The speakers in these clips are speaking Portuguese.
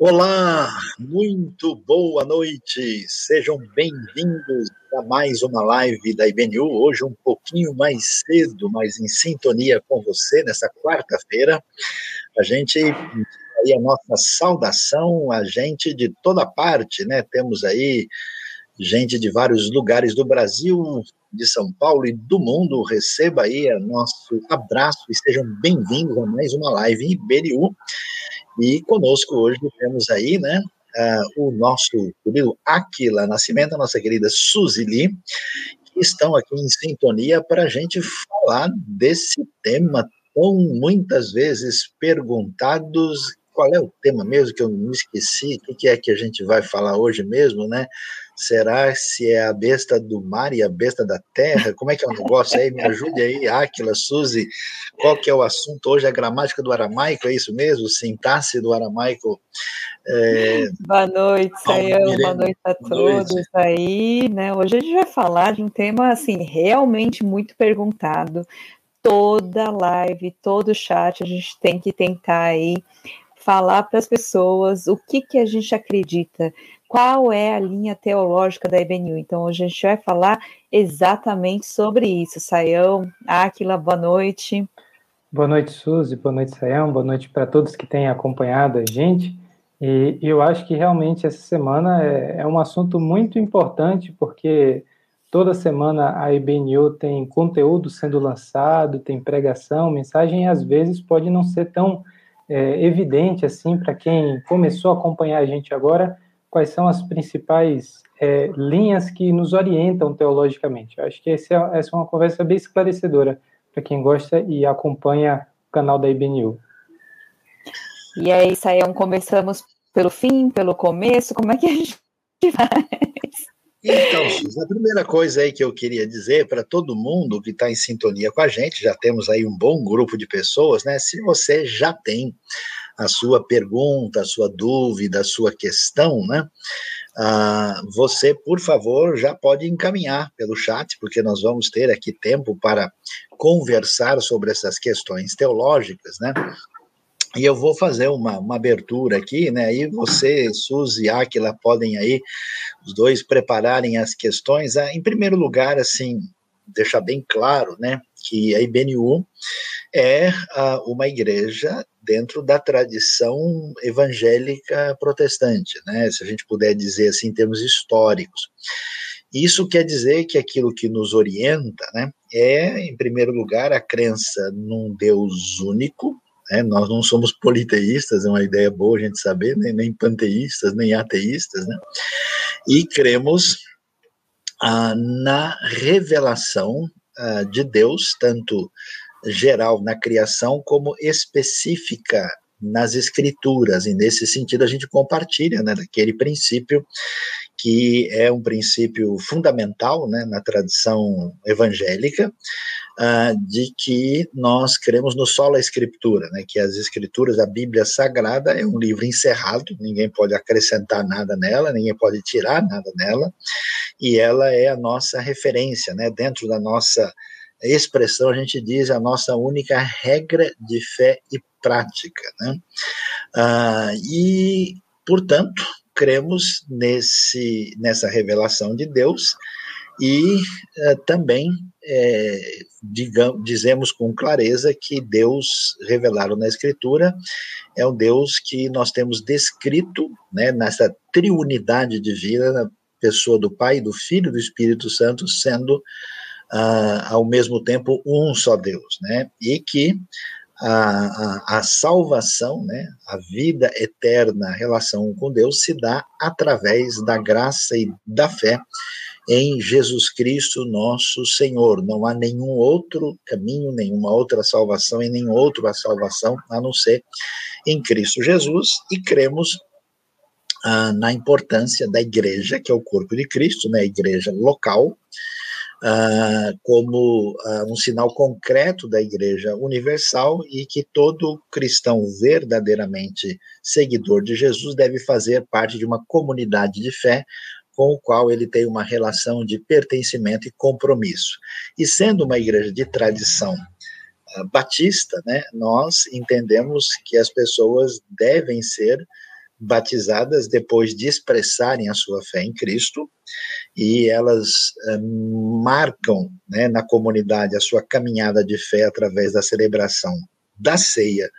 Olá, muito boa noite, sejam bem-vindos a mais uma live da IBNU, hoje um pouquinho mais cedo, mas em sintonia com você, nessa quarta-feira, a gente aí a nossa saudação a gente de toda parte, né, temos aí gente de vários lugares do Brasil, de São Paulo e do mundo, receba aí nosso abraço e sejam bem-vindos a mais uma live IBNU, e conosco hoje temos aí, né, uh, o nosso querido Aquila Nascimento, a nossa querida Suzili, que estão aqui em sintonia para a gente falar desse tema tão muitas vezes perguntados. Qual é o tema mesmo que eu me esqueci? O que é que a gente vai falar hoje mesmo, né? Será se é a besta do mar e a besta da terra? Como é que é o negócio aí? Me ajude aí, Áquila, Suzy. Qual que é o assunto hoje? A gramática do aramaico, é isso mesmo? Sintaxe do aramaico? É... Boa noite, Sayão. Boa noite a todos noite. aí. Né? Hoje a gente vai falar de um tema assim realmente muito perguntado. Toda live, todo chat, a gente tem que tentar aí falar para as pessoas o que, que a gente acredita qual é a linha teológica da IBNU. Então, hoje a gente vai falar exatamente sobre isso. Saião, Aquila, boa noite. Boa noite, Suzy, boa noite, Saião, boa noite para todos que têm acompanhado a gente. E eu acho que realmente essa semana é, é um assunto muito importante, porque toda semana a IBNU tem conteúdo sendo lançado, tem pregação, mensagem, e às vezes pode não ser tão é, evidente assim para quem começou a acompanhar a gente agora, quais são as principais é, linhas que nos orientam teologicamente. Eu acho que essa é, essa é uma conversa bem esclarecedora para quem gosta e acompanha o canal da IBNU. E aí, Saião, começamos pelo fim, pelo começo, como é que a gente faz? Então, a primeira coisa aí que eu queria dizer para todo mundo que está em sintonia com a gente, já temos aí um bom grupo de pessoas, né? Se você já tem a sua pergunta, a sua dúvida, a sua questão, né? Ah, você, por favor, já pode encaminhar pelo chat, porque nós vamos ter aqui tempo para conversar sobre essas questões teológicas, né? E eu vou fazer uma, uma abertura aqui, né? Aí você, Suzy e Aquila, podem aí, os dois, prepararem as questões. Ah, em primeiro lugar, assim, deixar bem claro, né? Que a IBNU é ah, uma igreja dentro da tradição evangélica protestante, né? Se a gente puder dizer assim em termos históricos. Isso quer dizer que aquilo que nos orienta, né, é, em primeiro lugar, a crença num Deus único, né, nós não somos politeístas, é uma ideia boa a gente saber, né, nem panteístas, nem ateístas, né, e cremos ah, na revelação ah, de Deus, tanto geral na criação como específica nas escrituras, e nesse sentido a gente compartilha né, daquele princípio que é um princípio fundamental né, na tradição evangélica, uh, de que nós cremos no sola escritura, né, que as escrituras, a Bíblia Sagrada é um livro encerrado, ninguém pode acrescentar nada nela, ninguém pode tirar nada nela, e ela é a nossa referência, né, dentro da nossa expressão, a gente diz a nossa única regra de fé e prática. Né? Ah, e, portanto, cremos nesse, nessa revelação de Deus e uh, também é, digamos, dizemos com clareza que Deus revelado na Escritura é o Deus que nós temos descrito né, nessa triunidade divina, na pessoa do Pai, do Filho e do Espírito Santo, sendo uh, ao mesmo tempo um só Deus, né? E que a, a, a, salvação, né, a vida eterna, a relação com Deus se dá através da graça e da fé em Jesus Cristo, nosso Senhor. Não há nenhum outro caminho, nenhuma outra salvação e nem outra salvação a não ser em Cristo Jesus e cremos ah, na importância da igreja, que é o corpo de Cristo, né, a igreja local, ah, como ah, um sinal concreto da Igreja Universal e que todo cristão verdadeiramente seguidor de Jesus deve fazer parte de uma comunidade de fé com o qual ele tem uma relação de pertencimento e compromisso. E sendo uma igreja de tradição uh, batista, né, nós entendemos que as pessoas devem ser batizadas depois de expressarem a sua fé em Cristo, e elas uh, marcam né, na comunidade a sua caminhada de fé através da celebração da ceia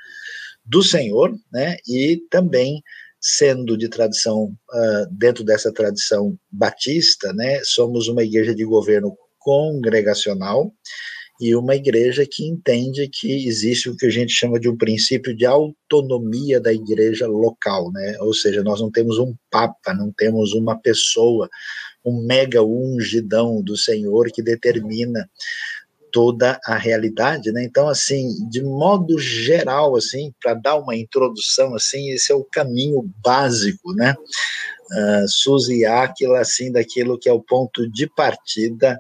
do Senhor, né, e também sendo de tradição, uh, dentro dessa tradição batista, né, somos uma igreja de governo congregacional e uma igreja que entende que existe o que a gente chama de um princípio de autonomia da igreja local, né? Ou seja, nós não temos um papa, não temos uma pessoa, um mega ungidão do Senhor que determina toda a realidade, né? Então, assim, de modo geral, assim, para dar uma introdução, assim, esse é o caminho básico, né? Uh, Suzy Aquila, assim, daquilo que é o ponto de partida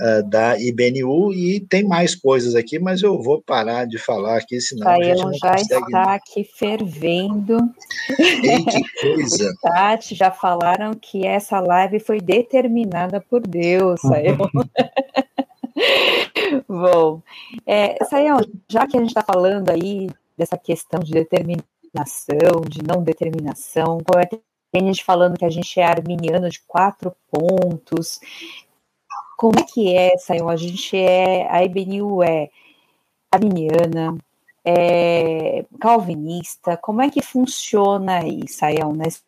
uh, da IBNU, e tem mais coisas aqui, mas eu vou parar de falar aqui, senão a gente não já consegue... está aqui fervendo. Ei, que coisa! Tati, já falaram que essa live foi determinada por Deus, saiu. Bom, é, Sayão, já que a gente está falando aí dessa questão de determinação, de não determinação, tem gente falando que a gente é arminiano de quatro pontos. Como é que é, Sayão? A gente é, a IBNU é arminiana, é calvinista, como é que funciona aí, Sayão, nesse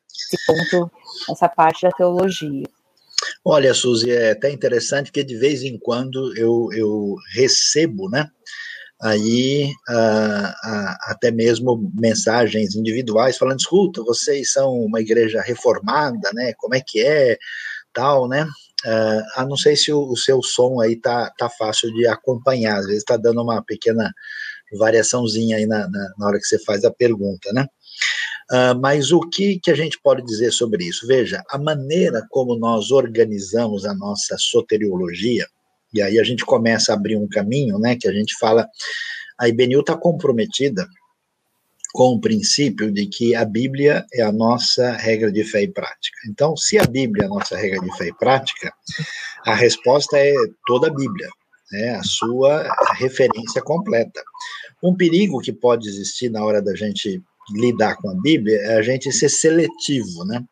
ponto, nessa parte da teologia? Olha, Suzy, é até interessante que de vez em quando eu, eu recebo, né? Aí até mesmo mensagens individuais falando, escuta, vocês são uma igreja reformada, né? Como é que é, tal, né? Uh, a não sei se o, o, seu som aí tá, tá fácil de acompanhar, às vezes está dando uma pequena variaçãozinha aí na, na, na hora que você faz a pergunta, né? Uh, mas o que, que a gente pode dizer sobre isso? Veja, a maneira como nós organizamos a nossa soteriologia, e aí a gente começa a abrir um caminho, né, que a gente fala, a IBNU está comprometida com o princípio de que a Bíblia é a nossa regra de fé e prática. Então, se a Bíblia é a nossa regra de fé e prática, a resposta é toda a Bíblia, né, a sua referência completa. Um perigo que pode existir na hora da gente lidar com a Bíblia é a gente ser seletivo, né?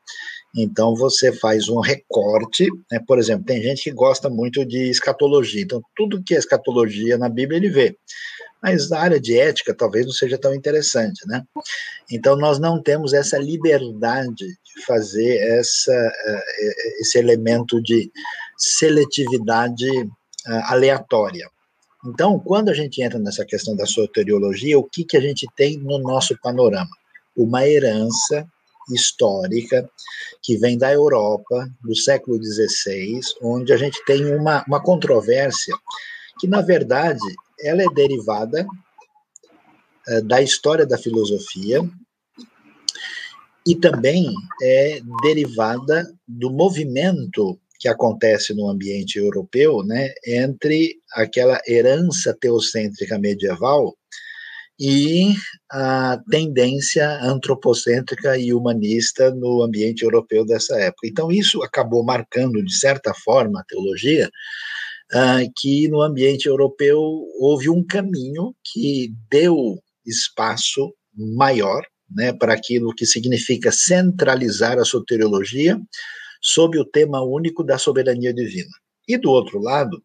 Então você faz um recorte, né? Por exemplo, tem gente que gosta muito de escatologia, então tudo que é escatologia na Bíblia ele vê. Mas a área de ética talvez não seja tão interessante, né? Então nós não temos essa liberdade de fazer essa, eh, esse elemento de seletividade ah, aleatória. Então, quando a gente entra nessa questão da soteriologia, o que, que a gente tem no nosso panorama? Uma herança histórica que vem da Europa, do século XVI, onde a gente tem uma, uma controvérsia que, na verdade, ela é derivada é, da história da filosofia e também é derivada do movimento que acontece no ambiente europeu, né, entre aquela herança teocêntrica medieval e a tendência antropocêntrica e humanista no ambiente europeu dessa época. Então, isso acabou marcando, de certa forma, a teologia, uh, que no ambiente europeu houve um caminho que deu espaço maior né, para aquilo que significa centralizar a soteriologia sob o tema único da soberania divina. E do outro lado,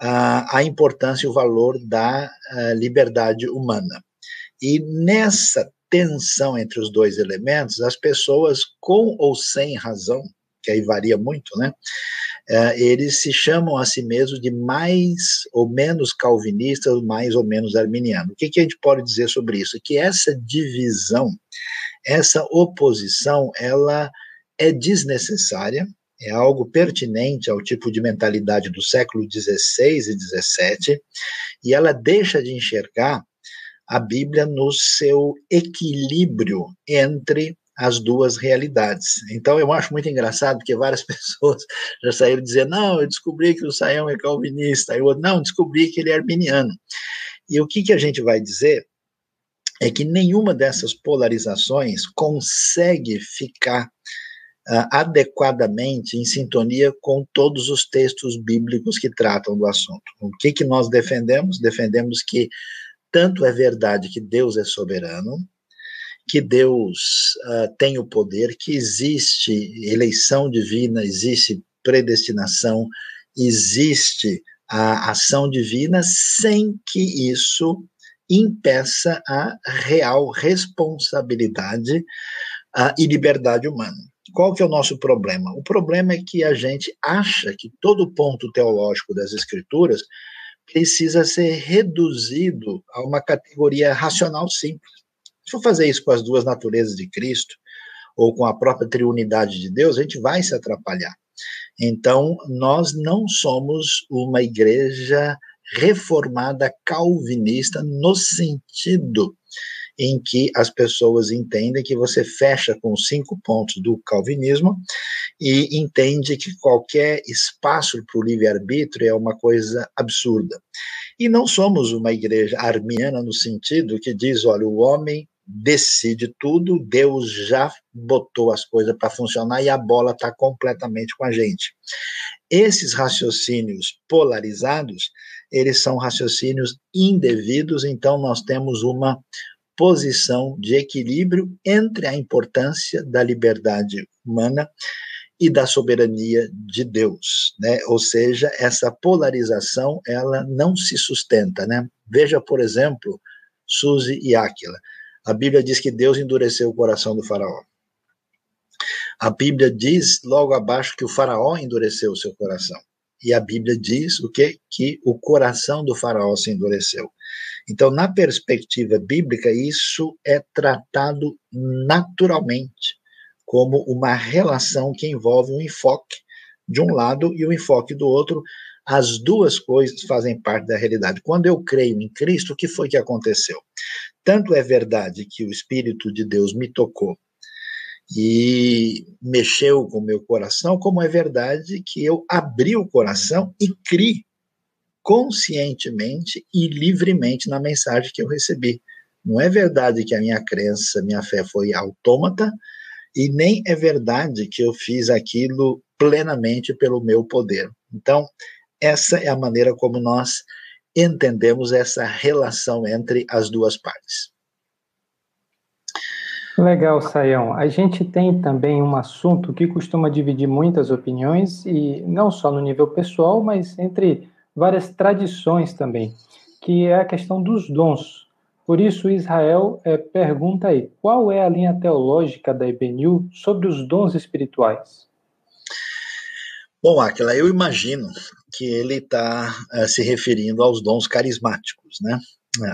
a importância e o valor da liberdade humana. E nessa tensão entre os dois elementos, as pessoas, com ou sem razão, que aí varia muito, né? Uh, eles se chamam a si mesmos de mais ou menos calvinistas, mais ou menos arminianos. O que, que a gente pode dizer sobre isso? Que essa divisão, essa oposição, ela é desnecessária, é algo pertinente ao tipo de mentalidade do século XVI e XVII, e ela deixa de enxergar a Bíblia no seu equilíbrio entre as duas realidades. Então eu acho muito engraçado que várias pessoas já saíram dizendo: não, eu descobri que o Saião é calvinista, eu não, descobri que ele é arminiano. E o que, que a gente vai dizer é que nenhuma dessas polarizações consegue ficar uh, adequadamente em sintonia com todos os textos bíblicos que tratam do assunto. O que, que nós defendemos? Defendemos que tanto é verdade que Deus é soberano, que Deus uh, tem o poder, que existe eleição divina, existe predestinação, existe a ação divina, sem que isso impeça a real responsabilidade uh, e liberdade humana. Qual que é o nosso problema? O problema é que a gente acha que todo ponto teológico das escrituras precisa ser reduzido a uma categoria racional simples. Se for fazer isso com as duas naturezas de Cristo, ou com a própria triunidade de Deus, a gente vai se atrapalhar. Então, nós não somos uma igreja reformada calvinista no sentido em que as pessoas entendem que você fecha com os cinco pontos do calvinismo e entende que qualquer espaço para o livre-arbítrio é uma coisa absurda. E não somos uma igreja armiana no sentido que diz, olha, o homem decide tudo, Deus já botou as coisas para funcionar e a bola está completamente com a gente. Esses raciocínios polarizados, eles são raciocínios indevidos, então nós temos uma posição de equilíbrio entre a importância da liberdade humana e da soberania de Deus, né? Ou seja, essa polarização ela não se sustenta, né? Veja, por exemplo, Suzy e Áquila. A Bíblia diz que Deus endureceu o coração do faraó. A Bíblia diz logo abaixo que o faraó endureceu o seu coração. E a Bíblia diz o quê? Que o coração do faraó se endureceu. Então, na perspectiva bíblica, isso é tratado naturalmente como uma relação que envolve um enfoque de um lado e o um enfoque do outro. As duas coisas fazem parte da realidade. Quando eu creio em Cristo, o que foi que aconteceu? Tanto é verdade que o Espírito de Deus me tocou e mexeu com o meu coração, como é verdade que eu abri o coração e criei conscientemente e livremente na mensagem que eu recebi. Não é verdade que a minha crença, minha fé foi autômata, e nem é verdade que eu fiz aquilo plenamente pelo meu poder. Então, essa é a maneira como nós entendemos essa relação entre as duas partes. Legal, Saião. A gente tem também um assunto que costuma dividir muitas opiniões, e não só no nível pessoal, mas entre várias tradições também, que é a questão dos dons. Por isso, Israel é, pergunta aí, qual é a linha teológica da Ebenil sobre os dons espirituais? Bom, Aquila, eu imagino que ele está é, se referindo aos dons carismáticos, né?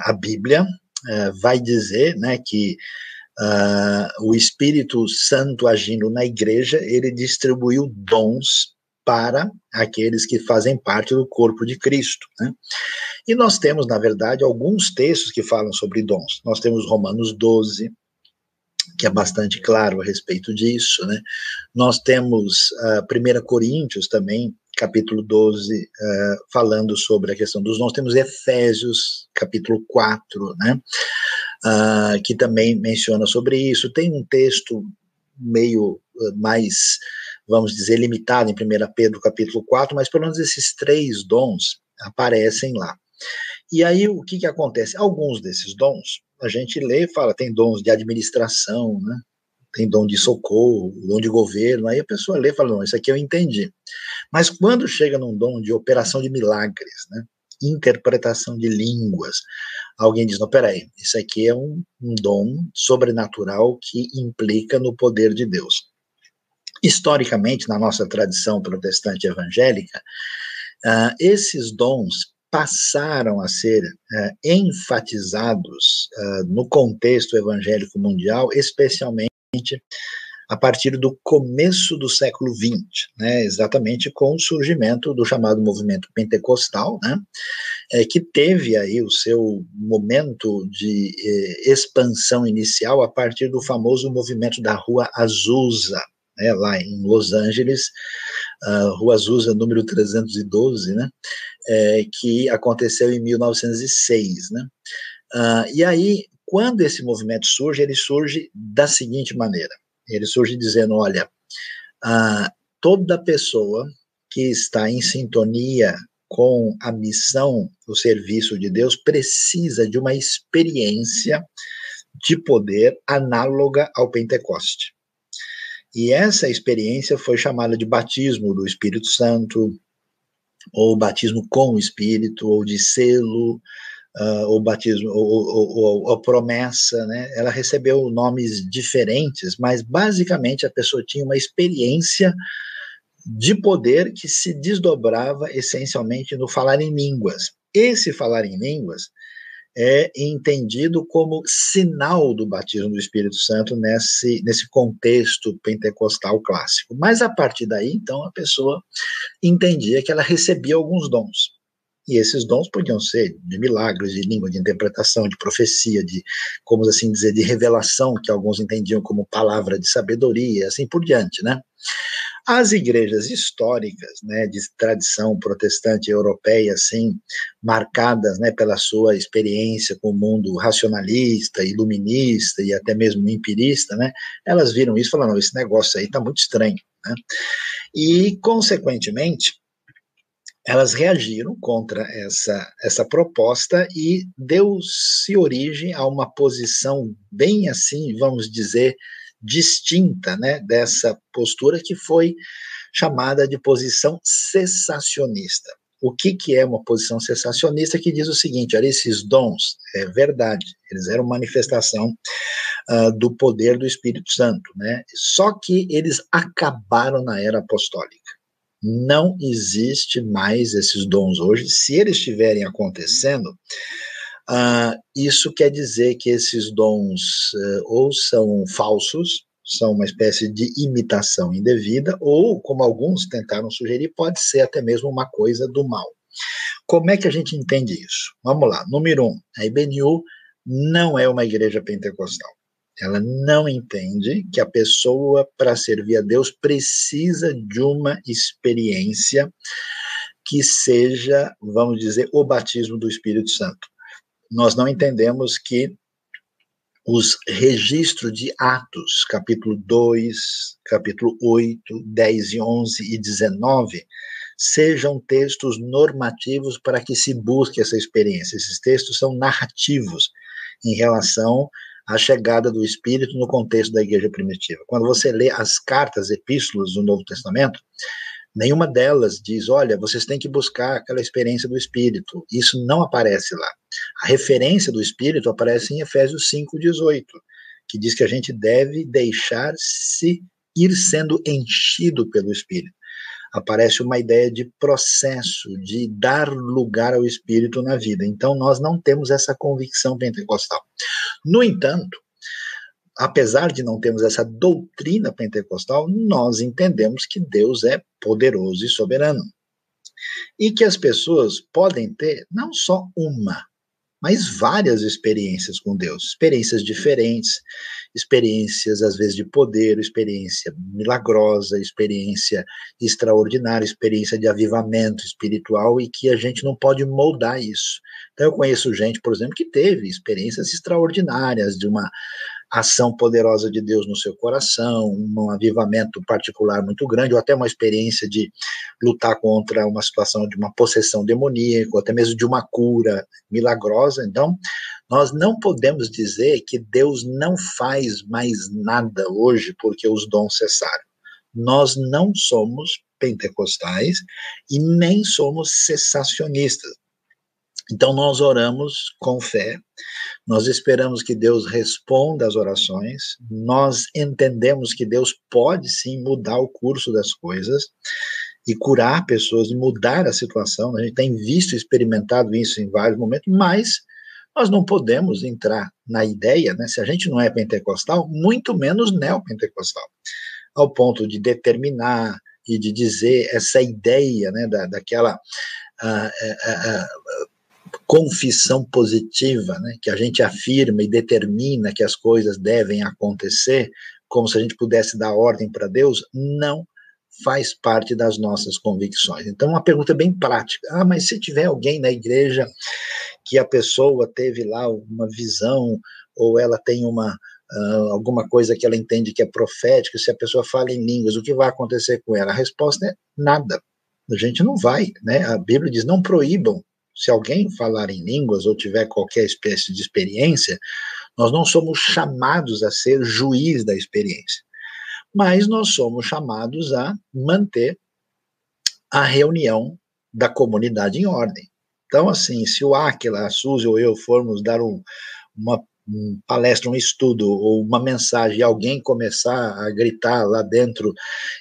A Bíblia é, vai dizer, né, que uh, o Espírito Santo agindo na igreja, ele distribuiu dons para aqueles que fazem parte do corpo de Cristo. Né? E nós temos, na verdade, alguns textos que falam sobre dons. Nós temos Romanos 12, que é bastante claro a respeito disso. Né? Nós temos uh, ah, 1 Coríntios também, capítulo 12, uh, ah, falando sobre a questão dos dons. Temos Efésios, capítulo 4, né? Uh, que também menciona sobre isso. Tem um texto meio mais vamos dizer, limitado em 1 Pedro capítulo 4, mas pelo menos esses três dons aparecem lá. E aí o que, que acontece? Alguns desses dons, a gente lê e fala, tem dons de administração, né? Tem dom de socorro, dom de governo, aí a pessoa lê e fala, não, isso aqui eu entendi. Mas quando chega num dom de operação de milagres, né? interpretação de línguas, alguém diz, não, peraí, isso aqui é um, um dom sobrenatural que implica no poder de Deus. Historicamente, na nossa tradição protestante evangélica, uh, esses dons passaram a ser uh, enfatizados uh, no contexto evangélico mundial, especialmente a partir do começo do século XX, né, exatamente com o surgimento do chamado movimento pentecostal, né, é, que teve aí o seu momento de eh, expansão inicial a partir do famoso movimento da Rua Azusa, né, lá em Los Angeles, uh, Rua Azusa, número 312, né, é, que aconteceu em 1906, né. Uh, e aí, quando esse movimento surge, ele surge da seguinte maneira, ele surge dizendo, olha, toda pessoa que está em sintonia com a missão, o serviço de Deus, precisa de uma experiência de poder análoga ao Pentecoste. E essa experiência foi chamada de batismo do Espírito Santo, ou batismo com o Espírito, ou de selo, uh, ou batismo, ou, ou, promessa, né? Ela recebeu nomes diferentes, mas basicamente a pessoa tinha uma experiência de poder que se desdobrava essencialmente no falar em línguas. Esse falar em línguas é entendido como sinal do batismo do Espírito Santo nesse, nesse contexto pentecostal clássico. Mas a partir daí, então, a pessoa entendia que ela recebia alguns dons. E esses dons podiam ser de milagres, de língua, de interpretação, de profecia, de, como assim dizer, de revelação, que alguns entendiam como palavra de sabedoria, assim por diante, né? As igrejas históricas, né, de tradição protestante europeia, assim, marcadas, né, pela sua experiência com o mundo racionalista, iluminista e até mesmo empirista, né, elas viram isso e falaram, esse negócio aí está muito estranho, né? E, consequentemente, elas reagiram contra essa, essa proposta e deu-se origem a uma posição bem assim, vamos dizer, distinta né, dessa postura que foi chamada de posição cessacionista. O que, que é uma posição cessacionista que diz o seguinte: olha, esses dons, é verdade, eles eram manifestação uh, do poder do Espírito Santo, né? Só que eles acabaram na era apostólica. Não existe mais esses dons hoje. Se eles estiverem acontecendo, Uh, isso quer dizer que esses dons uh, ou são falsos, são uma espécie de imitação indevida, ou, como alguns tentaram sugerir, pode ser até mesmo uma coisa do mal. Como é que a gente entende isso? Vamos lá. Número um, a IBNU não é uma igreja pentecostal. Ela não entende que a pessoa, para servir a Deus, precisa de uma experiência que seja, vamos dizer, o batismo do Espírito Santo nós não entendemos que os registros de Atos, capítulo 2, capítulo 8, 10 e 11 e 19, sejam textos normativos para que se busque essa experiência. Esses textos são narrativos em relação à chegada do Espírito no contexto da igreja primitiva. Quando você lê as cartas, epístolas do Novo Testamento, Nenhuma delas diz, olha, vocês têm que buscar aquela experiência do Espírito. Isso não aparece lá. A referência do Espírito aparece em Efésios 5,18, que diz que a gente deve deixar-se ir sendo enchido pelo Espírito. Aparece uma ideia de processo, de dar lugar ao Espírito na vida. Então, nós não temos essa convicção pentecostal. No entanto, apesar de não termos essa doutrina pentecostal, nós entendemos que Deus é poderoso e soberano. E que as pessoas podem ter não só uma, mas várias experiências com Deus, experiências diferentes, experiências às vezes de poder, experiência milagrosa, experiência extraordinária, experiência de avivamento espiritual e que a gente não pode moldar isso. Então eu conheço gente, por exemplo, que teve experiências extraordinárias de uma ação poderosa de Deus no seu coração, um avivamento particular muito grande, ou até uma experiência de lutar contra uma situação de uma possessão demoníaca, ou até mesmo de uma cura milagrosa. Então, nós não podemos dizer que Deus não faz mais nada hoje porque os dons cessaram. Nós não somos pentecostais e nem somos cessacionistas. Então nós oramos com fé, nós esperamos que Deus responda às orações, nós entendemos que Deus pode sim mudar o curso das coisas e curar pessoas e mudar a situação. A gente tem visto, experimentado isso em vários momentos, mas nós não podemos entrar na ideia, né, se a gente não é pentecostal, muito menos neopentecostal, ao ponto de determinar e de dizer essa ideia né, da, daquela. Uh, uh, uh, confissão positiva, né, que a gente afirma e determina que as coisas devem acontecer, como se a gente pudesse dar ordem para Deus, não faz parte das nossas convicções. Então, uma pergunta bem prática. Ah, mas se tiver alguém na igreja que a pessoa teve lá uma visão, ou ela tem uma, Uh, alguma coisa que ela entende que é profética, se a pessoa fala em línguas, o que vai acontecer com ela? A resposta é nada. A gente não vai, né? A Bíblia diz: não proíbam se alguém falar em línguas ou tiver qualquer espécie de experiência, Nós não somos chamados a ser juiz da experiência, mas nós somos chamados a manter a reunião da comunidade em ordem. Então, assim, se o Aquila, a Suzy ou eu formos dar um, uma um palestra, um estudo ou uma mensagem alguém começar a gritar lá dentro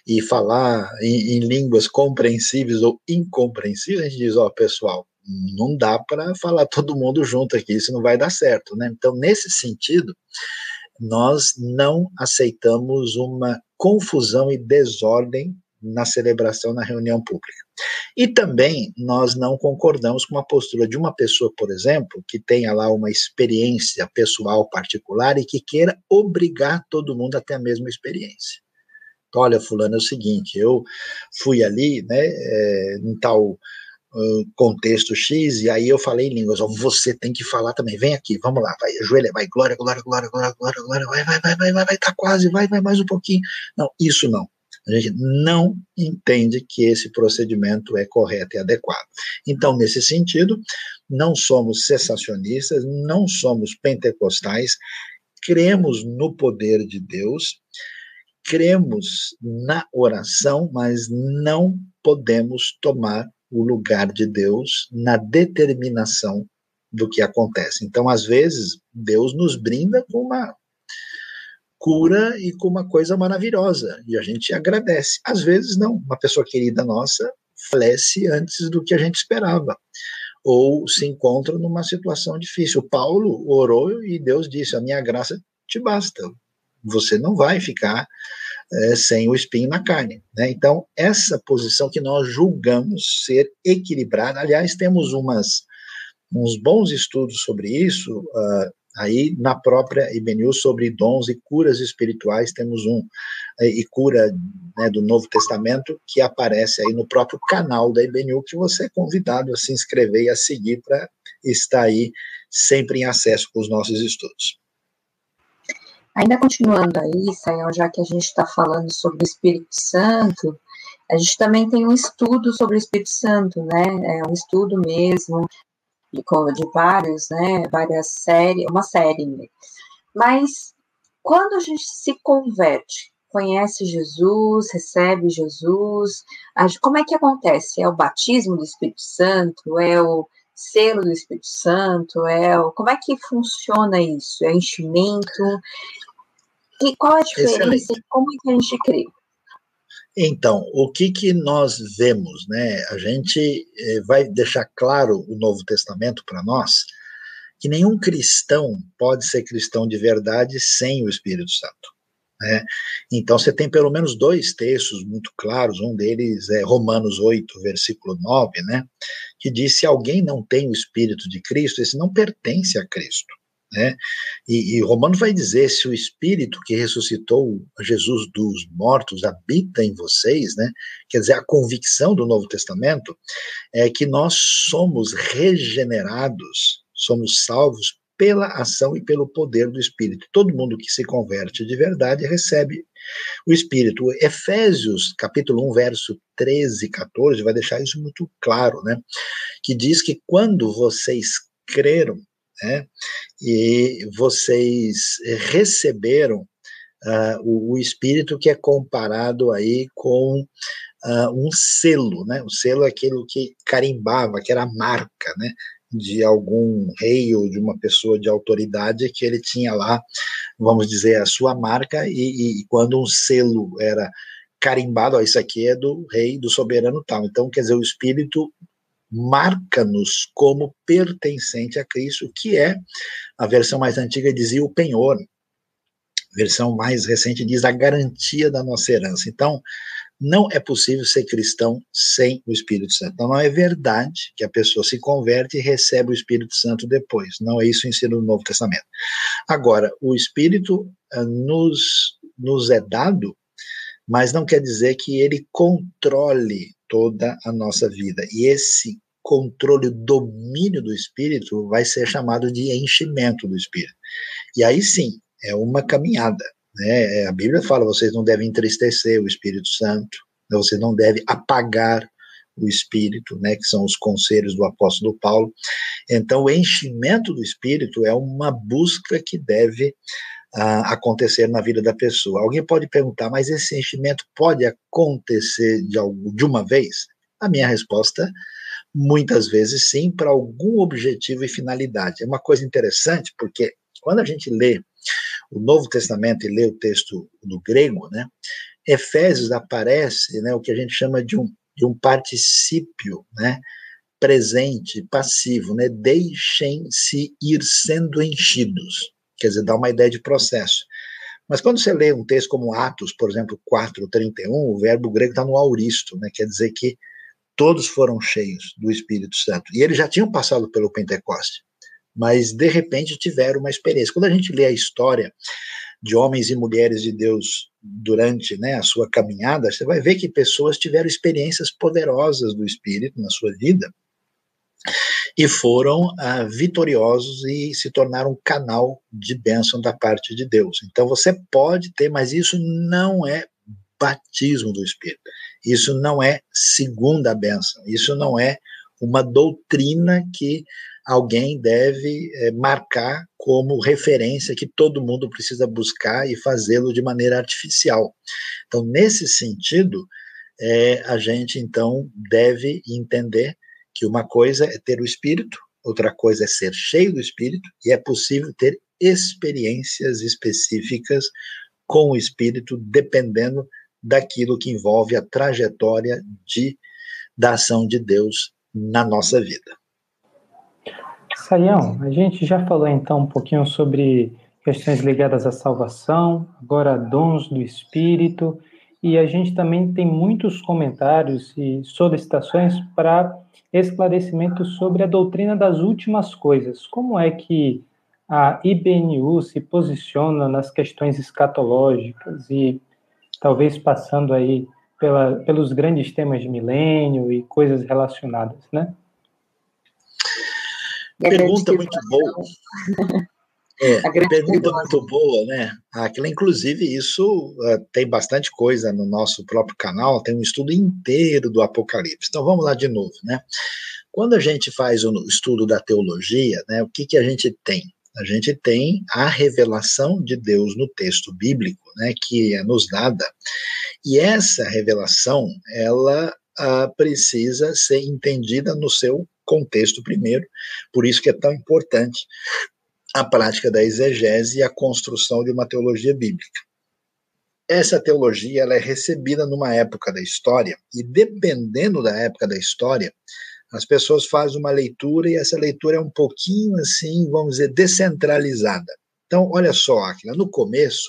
e falar em, em línguas compreensíveis ou incompreensíveis, a gente diz, ó, oh, pessoal, não dá para falar todo mundo junto aqui, isso não vai dar certo, né? Então, nesse sentido, nós não aceitamos uma confusão e desordem na celebração, na reunião pública. E também nós não concordamos com a postura de uma pessoa, por exemplo, que tenha lá uma experiência pessoal particular e que queira obrigar todo mundo a ter a mesma experiência. Então, olha, fulano, é o seguinte, eu fui ali, né, é, em tal contexto X, e aí eu falei em línguas, você tem que falar também, vem aqui, vamos lá, vai, ajoelha, vai, glória, glória, glória, glória, glória, glória, vai, vai, vai, vai, vai, vai, tá quase, vai, vai, mais um pouquinho. Não, isso não. A gente não entende que esse procedimento é correto e adequado. Então, nesse sentido, não somos cessacionistas, não somos pentecostais, cremos no poder de Deus, cremos na oração, mas não podemos tomar o lugar de Deus na determinação do que acontece. Então, às vezes, Deus nos brinda com uma cura e com uma coisa maravilhosa, e a gente agradece. Às vezes, não, uma pessoa querida nossa falece antes do que a gente esperava, ou se encontra numa situação difícil. Paulo orou e Deus disse: A minha graça te basta, você não vai ficar é, sem o espinho na carne. Né? Então, essa posição que nós julgamos ser equilibrada, aliás, temos umas, uns bons estudos sobre isso. Uh, Aí, na própria IBNU, sobre dons e curas espirituais, temos um, eh, e cura né, do Novo Testamento, que aparece aí no próprio canal da IBNU, que você é convidado a se inscrever e a seguir para estar aí sempre em acesso com os nossos estudos. Ainda continuando aí, Sayão, já que a gente está falando sobre o Espírito Santo, a gente também tem um estudo sobre o Espírito Santo, né? É um estudo mesmo, de, de vários, né, várias séries, uma série. Né? Mas quando a gente se converte, conhece Jesus, recebe Jesus, como é que acontece? É o batismo do Espírito Santo? É o selo do Espírito Santo? É o, como é que funciona isso? É enchimento? E qual a diferença? Excelente. Como é que a gente crê? Então, o que, que nós vemos, né? A gente eh, vai deixar claro o Novo Testamento para nós que nenhum cristão pode ser cristão de verdade sem o Espírito Santo. Né? Então, você tem pelo menos dois textos muito claros, um deles é Romanos 8, versículo 9, né? Que diz: se alguém não tem o Espírito de Cristo, esse não pertence a Cristo. Né? E, e Romano vai dizer: se o Espírito que ressuscitou Jesus dos mortos habita em vocês, né? quer dizer, a convicção do Novo Testamento é que nós somos regenerados, somos salvos pela ação e pelo poder do Espírito. Todo mundo que se converte de verdade recebe o Espírito. Efésios, capítulo 1, verso 13 e 14, vai deixar isso muito claro, né? Que diz que quando vocês creram, né? E vocês receberam uh, o, o, Espírito que é comparado aí com uh, um selo, né? O selo é aquilo que carimbava, que era a marca, né? De algum rei ou de uma pessoa de autoridade que ele tinha lá, vamos dizer, a sua marca, e, e quando um selo era carimbado, ó, isso aqui é do rei, do soberano tal. Então, quer dizer, o Espírito marca-nos como pertencente a Cristo, que é a versão mais antiga dizia o penhor, a versão mais recente diz a garantia da nossa herança. Então, não é possível ser cristão sem o Espírito Santo. Então, não é verdade que a pessoa se converte e recebe o Espírito Santo depois. Não é isso o ensino do Novo Testamento. Agora, o Espírito uh, nos, nos é dado, mas não quer dizer que ele controle toda a nossa vida. E esse controle, domínio do espírito vai ser chamado de enchimento do espírito. E aí sim, é uma caminhada. Né? É, a Bíblia fala: vocês não devem entristecer o Espírito Santo, né? você não deve apagar o Espírito, né, que são os conselhos do apóstolo Paulo. Então, o enchimento do Espírito é uma busca que deve uh, acontecer na vida da pessoa. Alguém pode perguntar, mas esse enchimento pode acontecer de, de uma vez? A minha resposta muitas vezes sim, para algum objetivo e finalidade. É uma coisa interessante, porque quando a gente lê o Novo Testamento e lê o texto do grego, né, Efésios aparece né, o que a gente chama de um, de um particípio né, presente, passivo, né, deixem-se ir sendo enchidos, quer dizer, dá uma ideia de processo. Mas quando você lê um texto como Atos, por exemplo, 4:31, o verbo grego está no auristo, né, quer dizer que todos foram cheios do Espírito Santo. E eles já tinham passado pelo Pentecoste, mas de repente tiveram uma experiência. Quando a gente lê a história de homens e mulheres de Deus durante né, a sua caminhada, você vai ver que pessoas tiveram experiências poderosas do Espírito na sua vida e foram ah, vitoriosos e se tornaram um canal de bênção da parte de Deus. Então você pode ter, mas isso não é batismo do Espírito. Isso não é segunda bênção. Isso não é uma doutrina que alguém deve é, marcar como referência que todo mundo precisa buscar e fazê-lo de maneira artificial. Então, nesse sentido, é, a gente então deve entender que uma coisa é ter o Espírito, outra coisa é ser cheio do Espírito, e é possível ter experiências específicas com o Espírito, dependendo daquilo que envolve a trajetória de, da ação de Deus na nossa vida. Saião, a gente já falou então um pouquinho sobre questões ligadas à salvação, agora dons do Espírito, e a gente também tem muitos comentários e solicitações para esclarecimento sobre a doutrina das últimas coisas. Como é que a IBNU se posiciona nas questões escatológicas e talvez passando aí pela, pelos grandes temas de milênio e coisas relacionadas, né? Pergunta muito boa. É, pergunta muito boa, né? Aquilo, inclusive, isso uh, tem bastante coisa no nosso próprio canal, tem um estudo inteiro do Apocalipse. Então vamos lá de novo, né? Quando a gente faz o estudo da teologia, né, o que, que a gente tem? a gente tem a revelação de Deus no texto bíblico, né, que é nos dada, e essa revelação, ela ah, precisa ser entendida no seu contexto primeiro, por isso que é tão importante a prática da exegese e a construção de uma teologia bíblica. Essa teologia ela é recebida numa época da história, e dependendo da época da história, as pessoas fazem uma leitura e essa leitura é um pouquinho assim, vamos dizer, descentralizada. Então, olha só, Aquila, no começo,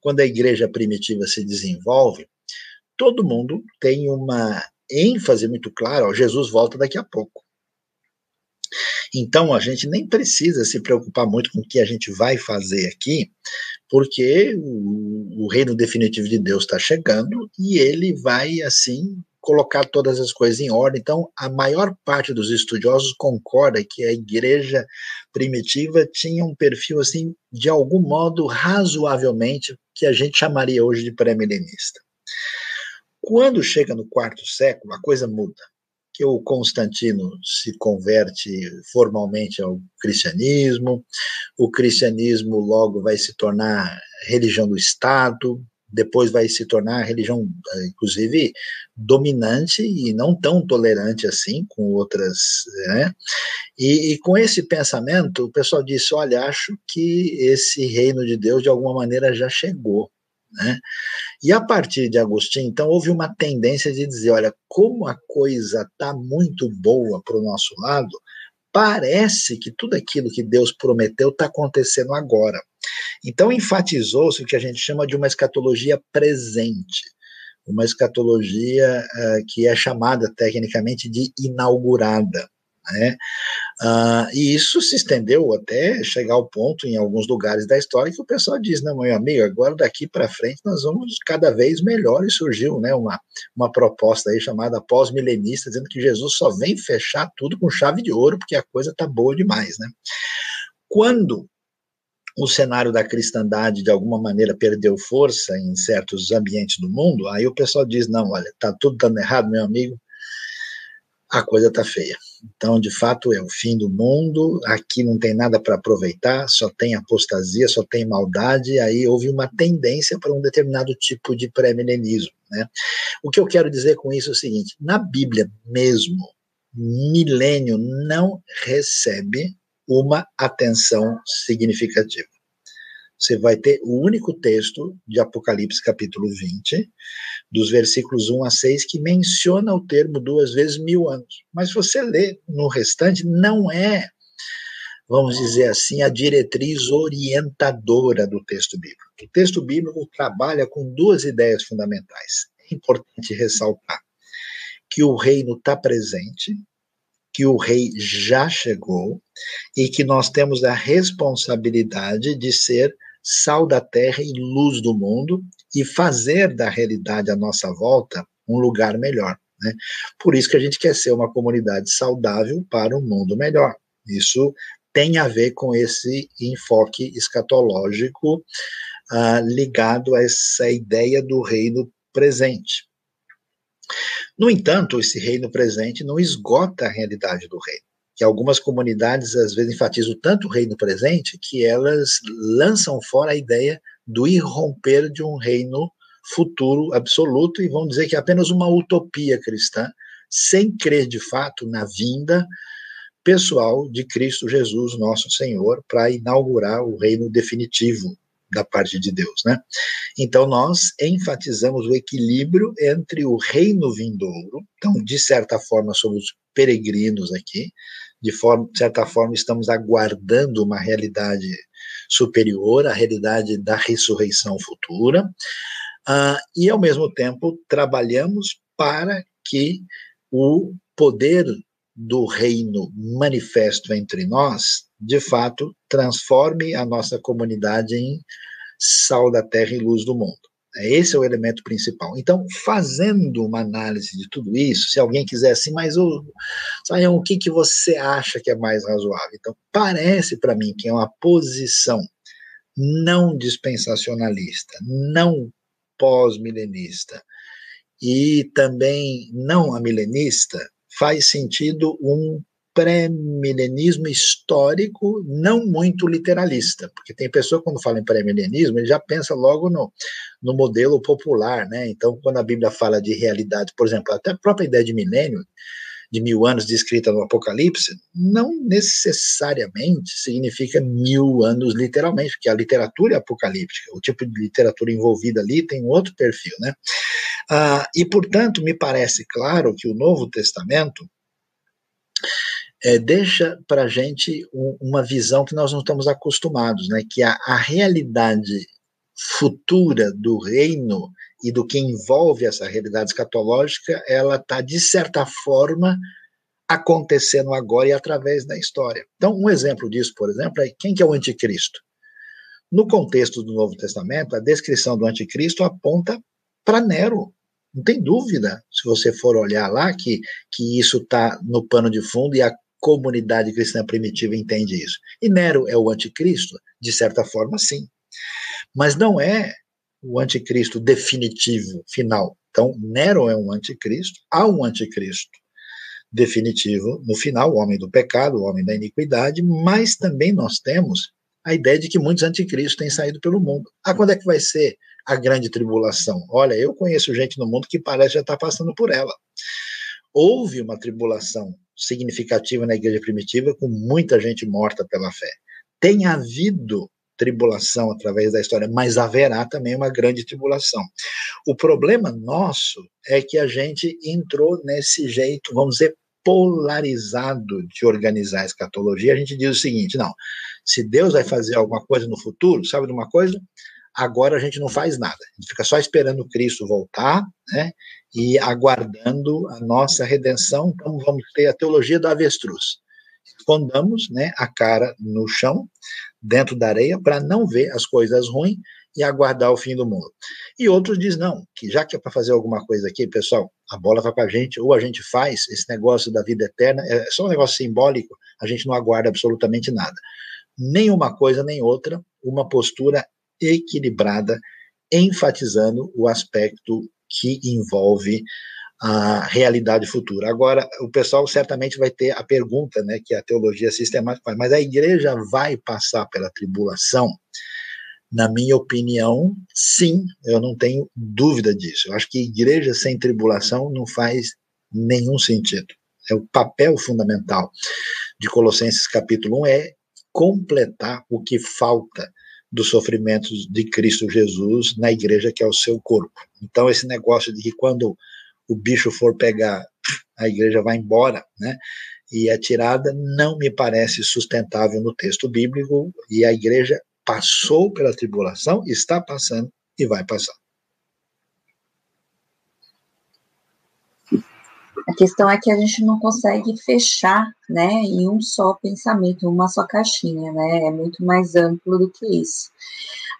quando a igreja primitiva se desenvolve, todo mundo tem uma ênfase muito clara, ó, Jesus volta daqui a pouco. Então, a gente nem precisa se preocupar muito com o que a gente vai fazer aqui, porque o, o reino definitivo de Deus está chegando e ele vai, assim, colocar todas as coisas em ordem. Então, a maior parte dos estudiosos concorda que a igreja primitiva tinha um perfil assim, de algum modo razoavelmente que a gente chamaria hoje de pré-milenista. Quando chega no quarto século, a coisa muda. Que o Constantino se converte formalmente ao cristianismo, o cristianismo logo vai se tornar religião do Estado, depois vai se tornar religião, eh, inclusive, dominante e não tão tolerante assim com outras, né? E, e, com esse pensamento, o pessoal disse: olha, acho que esse reino de Deus de alguma maneira já chegou. Né? E a partir de Agostinho, então, houve uma tendência de dizer: olha, como a coisa está muito boa para o nosso lado, parece que tudo aquilo que Deus prometeu está acontecendo agora. Então, enfatizou-se o que a gente chama de uma escatologia presente, uma escatologia uh, que é chamada tecnicamente de inaugurada. Né? Uh, e isso se estendeu até chegar ao ponto, em alguns lugares da história, que o pessoal diz: não, meu amigo, agora daqui para frente nós vamos cada vez melhor. E surgiu né, uma, uma proposta aí chamada pós-milenista, dizendo que Jesus só vem fechar tudo com chave de ouro, porque a coisa está boa demais. Né? Quando o cenário da cristandade de alguma maneira perdeu força em certos ambientes do mundo, aí o pessoal diz: não, olha, está tudo dando errado, meu amigo, a coisa está feia. Então, de fato, é o fim do mundo, aqui não tem nada para aproveitar, só tem apostasia, só tem maldade, aí houve uma tendência para um determinado tipo de pré-milenismo. Né? O que eu quero dizer com isso é o seguinte: na Bíblia mesmo, milênio não recebe uma atenção significativa. Você vai ter o único texto de Apocalipse, capítulo 20, dos versículos 1 a 6, que menciona o termo duas vezes mil anos. Mas você lê no restante, não é, vamos dizer assim, a diretriz orientadora do texto bíblico. O texto bíblico trabalha com duas ideias fundamentais. É importante ressaltar que o reino está presente, que o rei já chegou e que nós temos a responsabilidade de ser sal da terra e luz do mundo e fazer da realidade à nossa volta um lugar melhor. Né? Por isso que a gente quer ser uma comunidade saudável para um mundo melhor. Isso tem a ver com esse enfoque escatológico uh, ligado a essa ideia do reino presente. No entanto, esse reino presente não esgota a realidade do reino que algumas comunidades às vezes enfatizam tanto o reino presente que elas lançam fora a ideia do irromper de um reino futuro absoluto e vão dizer que é apenas uma utopia cristã, sem crer de fato na vinda pessoal de Cristo Jesus, nosso Senhor, para inaugurar o reino definitivo da parte de Deus, né? Então nós enfatizamos o equilíbrio entre o reino vindouro, então de certa forma somos peregrinos aqui, de, forma, de certa forma, estamos aguardando uma realidade superior, a realidade da ressurreição futura, uh, e, ao mesmo tempo, trabalhamos para que o poder do reino manifesto entre nós, de fato, transforme a nossa comunidade em sal da terra e luz do mundo. Esse é o elemento principal. Então, fazendo uma análise de tudo isso, se alguém quiser assim, mas o, Sayão, o que, que você acha que é mais razoável? Então, parece para mim que é uma posição não dispensacionalista, não pós-milenista e também não amilenista, faz sentido um pré-milenismo histórico não muito literalista, porque tem pessoa quando fala em pré-milenismo, ele já pensa logo no, no modelo popular, né? Então, quando a Bíblia fala de realidade, por exemplo, até a própria ideia de milênio, de mil anos descrita no Apocalipse, não necessariamente significa mil anos literalmente, porque a literatura é apocalíptica, o tipo de literatura envolvida ali tem outro perfil, né? Ah, e, portanto, me parece claro que o Novo Testamento é, deixa para a gente um, uma visão que nós não estamos acostumados, né? que a, a realidade futura do reino e do que envolve essa realidade escatológica, ela está, de certa forma, acontecendo agora e através da história. Então, um exemplo disso, por exemplo, é quem que é o anticristo? No contexto do Novo Testamento, a descrição do anticristo aponta para Nero, não tem dúvida, se você for olhar lá, que, que isso está no pano de fundo e a comunidade cristã primitiva entende isso. E Nero é o anticristo? De certa forma, sim. Mas não é o anticristo definitivo, final. Então, Nero é um anticristo, há um anticristo definitivo no final, o homem do pecado, o homem da iniquidade, mas também nós temos a ideia de que muitos anticristos têm saído pelo mundo. Ah, quando é que vai ser a grande tribulação? Olha, eu conheço gente no mundo que parece já estar tá passando por ela. Houve uma tribulação significativa na igreja primitiva, com muita gente morta pela fé. Tem havido tribulação através da história, mas haverá também uma grande tribulação. O problema nosso é que a gente entrou nesse jeito, vamos dizer, polarizado de organizar a escatologia. A gente diz o seguinte: não, se Deus vai fazer alguma coisa no futuro, sabe de uma coisa? Agora a gente não faz nada, a gente fica só esperando Cristo voltar, né? E aguardando a nossa redenção. Então, vamos ter a teologia do avestruz. Escondamos né, a cara no chão, dentro da areia, para não ver as coisas ruins e aguardar o fim do mundo. E outros dizem, não, que já que é para fazer alguma coisa aqui, pessoal, a bola vai para a gente, ou a gente faz esse negócio da vida eterna, é só um negócio simbólico, a gente não aguarda absolutamente nada. Nem uma coisa nem outra, uma postura equilibrada, enfatizando o aspecto que envolve a realidade futura. Agora, o pessoal certamente vai ter a pergunta, né, que a teologia sistemática faz, mas a igreja vai passar pela tribulação? Na minha opinião, sim, eu não tenho dúvida disso. Eu acho que igreja sem tribulação não faz nenhum sentido. É o papel fundamental de Colossenses capítulo 1 é completar o que falta dos sofrimentos de Cristo Jesus na igreja, que é o seu corpo. Então, esse negócio de que quando o bicho for pegar, a igreja vai embora, né? E a tirada não me parece sustentável no texto bíblico, e a igreja passou pela tribulação, está passando e vai passar. A questão é que a gente não consegue fechar, né, em um só pensamento, uma só caixinha, né? É muito mais amplo do que isso.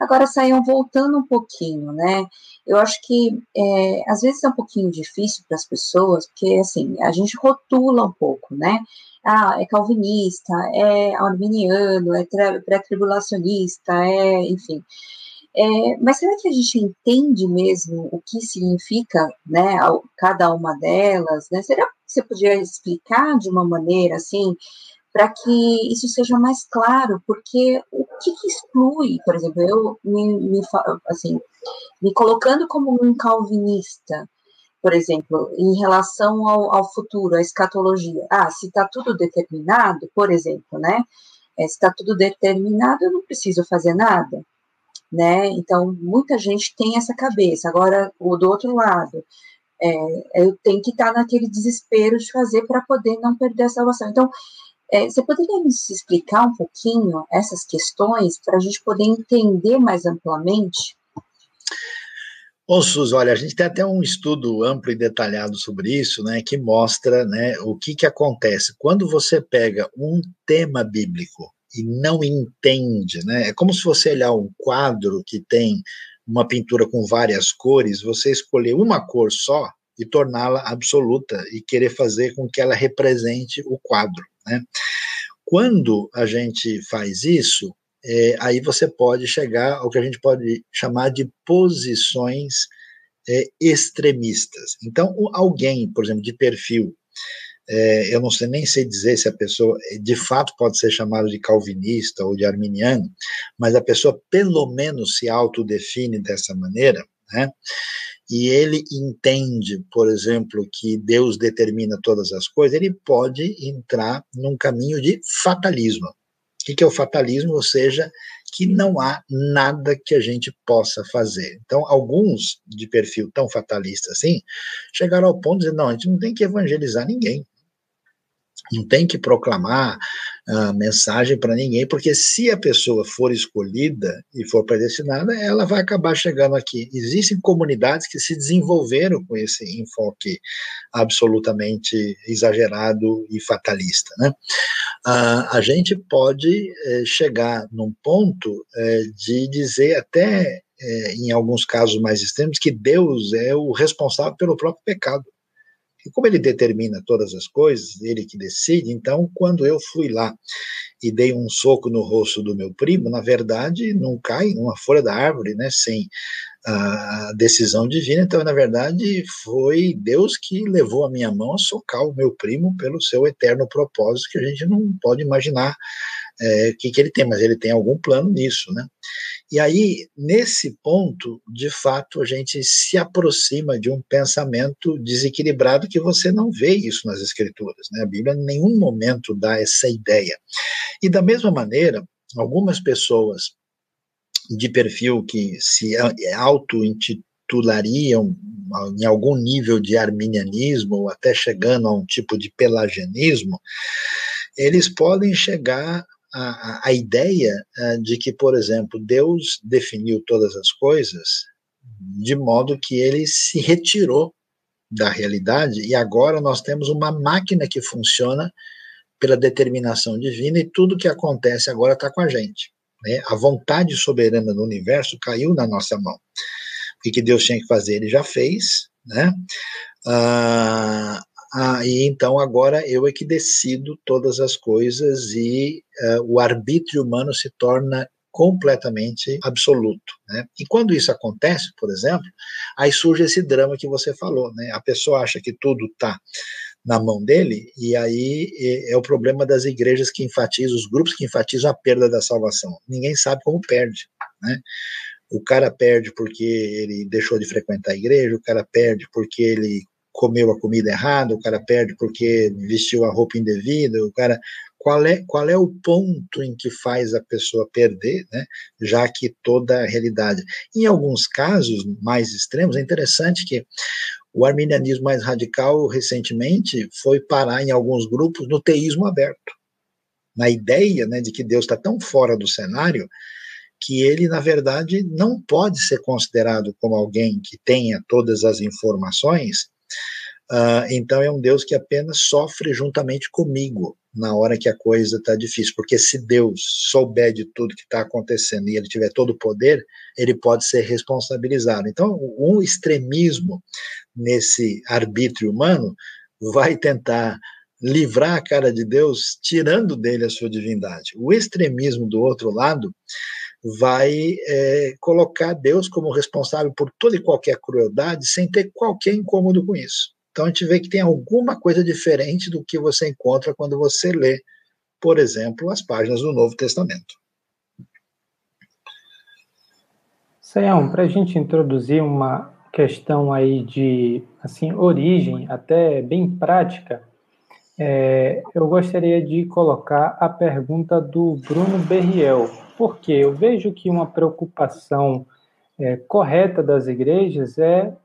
Agora, saiam voltando um pouquinho, né? Eu acho que é, às vezes é um pouquinho difícil para as pessoas, porque assim, a gente rotula um pouco, né? Ah, é calvinista, é arminiano, é pré-tribulacionista, é, enfim. É, mas será que a gente entende mesmo o que significa, né, cada uma delas, né? Será que você podia explicar de uma maneira assim, para que isso seja mais claro? Porque o que, que exclui, por exemplo, eu me, me, assim, me colocando como um calvinista, por exemplo, em relação ao, ao futuro, à escatologia. Ah, se está tudo determinado, por exemplo, né? É, se está tudo determinado, eu não preciso fazer nada né? Então, muita gente tem essa cabeça. Agora, o do outro lado, é, eu tenho que estar naquele desespero de fazer para poder não perder a salvação. Então, é, você poderia nos explicar um pouquinho essas questões para a gente poder entender mais amplamente? Bom, Sus, olha, a gente tem até um estudo amplo e detalhado sobre isso, né, que mostra, né, o que que acontece quando você pega um tema bíblico e não entende, né? É como se você olhar um quadro que tem uma pintura com várias cores, você escolher uma cor só e torná-la absoluta e querer fazer com que ela represente o quadro, né? Quando a gente faz isso, é, aí você pode chegar ao que a gente pode chamar de posições é, extremistas. Então, alguém, por exemplo, de perfil é, eu não sei nem sei dizer se a pessoa de fato pode ser chamada de calvinista ou de arminiano, mas a pessoa pelo menos se autodefine dessa maneira, né? E ele entende, por exemplo, que Deus determina todas as coisas, ele pode entrar num caminho de fatalismo. O que é o fatalismo? Ou seja, que não há nada que a gente possa fazer. Então, alguns de perfil tão fatalista assim, chegaram ao ponto de dizer, não, a gente não tem que evangelizar ninguém não tem que proclamar a mensagem para ninguém, porque se a pessoa for escolhida e for predestinada, ela vai acabar chegando aqui. Existem comunidades que se desenvolveram com esse enfoque absolutamente exagerado e fatalista. Né? Ah, a gente pode é, chegar num ponto é, de dizer até, é, em alguns casos mais extremos, que Deus é o responsável pelo próprio pecado. E como ele determina todas as coisas, ele que decide, então, quando eu fui lá e dei um soco no rosto do meu primo, na verdade, não cai uma folha da árvore, né, sem a decisão divina. Então, na verdade, foi Deus que levou a minha mão a socar o meu primo pelo seu eterno propósito, que a gente não pode imaginar é, o que, que ele tem, mas ele tem algum plano nisso, né? E aí, nesse ponto, de fato, a gente se aproxima de um pensamento desequilibrado que você não vê isso nas escrituras. Né? A Bíblia em nenhum momento dá essa ideia. E da mesma maneira, algumas pessoas de perfil que se auto-intitulariam em algum nível de arminianismo, ou até chegando a um tipo de pelagianismo, eles podem chegar a, a ideia eh, de que, por exemplo, Deus definiu todas as coisas de modo que ele se retirou da realidade e agora nós temos uma máquina que funciona pela determinação divina e tudo que acontece agora está com a gente. Né? A vontade soberana do universo caiu na nossa mão. O que Deus tinha que fazer, ele já fez, né? Ah, ah, e então agora eu é que decido todas as coisas e uh, o arbítrio humano se torna completamente absoluto. Né? E quando isso acontece, por exemplo, aí surge esse drama que você falou. Né? A pessoa acha que tudo está na mão dele, e aí é, é o problema das igrejas que enfatizam, os grupos que enfatizam a perda da salvação. Ninguém sabe como perde. Né? O cara perde porque ele deixou de frequentar a igreja, o cara perde porque ele comeu a comida errada, o cara perde porque vestiu a roupa indevida, o cara qual é, qual é o ponto em que faz a pessoa perder, né, já que toda a realidade. Em alguns casos mais extremos, é interessante que o arminianismo mais radical, recentemente, foi parar em alguns grupos no teísmo aberto, na ideia né, de que Deus está tão fora do cenário que ele, na verdade, não pode ser considerado como alguém que tenha todas as informações, uh, então é um Deus que apenas sofre juntamente comigo na hora que a coisa está difícil, porque se Deus souber de tudo que está acontecendo e ele tiver todo o poder, ele pode ser responsabilizado. Então, um extremismo nesse arbítrio humano vai tentar livrar a cara de Deus, tirando dele a sua divindade. O extremismo do outro lado vai é, colocar Deus como responsável por toda e qualquer crueldade, sem ter qualquer incômodo com isso. Então a gente vê que tem alguma coisa diferente do que você encontra quando você lê, por exemplo, as páginas do Novo Testamento. Sayão, para a gente introduzir uma questão aí de assim origem, até bem prática, é, eu gostaria de colocar a pergunta do Bruno Berriel, porque eu vejo que uma preocupação é, correta das igrejas é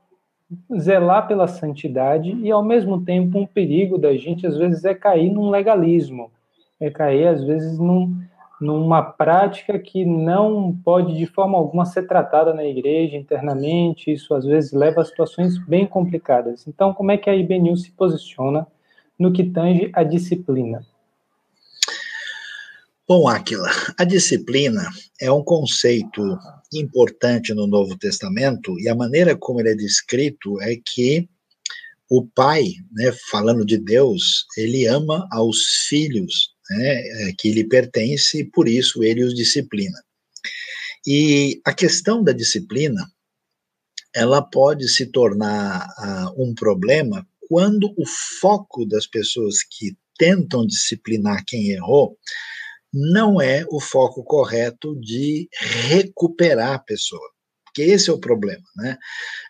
zelar pela santidade e, ao mesmo tempo, um perigo da gente, às vezes, é cair num legalismo, é cair, às vezes, num, numa prática que não pode, de forma alguma, ser tratada na igreja internamente, isso, às vezes, leva a situações bem complicadas. Então, como é que a IBNU se posiciona no que tange a disciplina? Bom, Aquila, a disciplina é um conceito importante no Novo Testamento e a maneira como ele é descrito é que o pai, né, falando de Deus, ele ama aos filhos né, é, que lhe pertence e por isso ele os disciplina. E a questão da disciplina, ela pode se tornar uh, um problema quando o foco das pessoas que tentam disciplinar quem errou não é o foco correto de recuperar a pessoa. Porque esse é o problema. Né?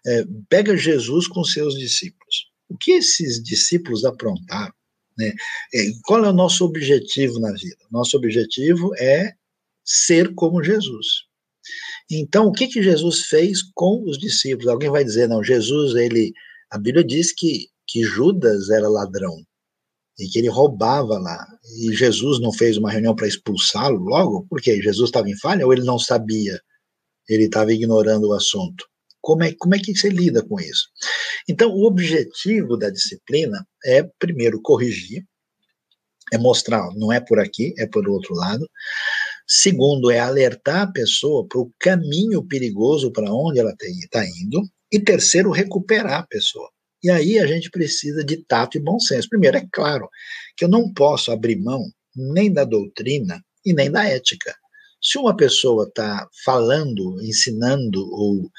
É, pega Jesus com seus discípulos. O que esses discípulos aprontaram? Né? É, qual é o nosso objetivo na vida? Nosso objetivo é ser como Jesus. Então, o que, que Jesus fez com os discípulos? Alguém vai dizer, não, Jesus, ele. A Bíblia diz que, que Judas era ladrão e que ele roubava lá. E Jesus não fez uma reunião para expulsá-lo logo? Porque Jesus estava em falha ou ele não sabia? Ele estava ignorando o assunto. Como é, como é que você lida com isso? Então, o objetivo da disciplina é, primeiro, corrigir, é mostrar, não é por aqui, é por outro lado. Segundo, é alertar a pessoa para o caminho perigoso para onde ela está indo. E terceiro, recuperar a pessoa. E aí a gente precisa de tato e bom senso. Primeiro, é claro que eu não posso abrir mão nem da doutrina e nem da ética. Se uma pessoa está falando, ensinando ou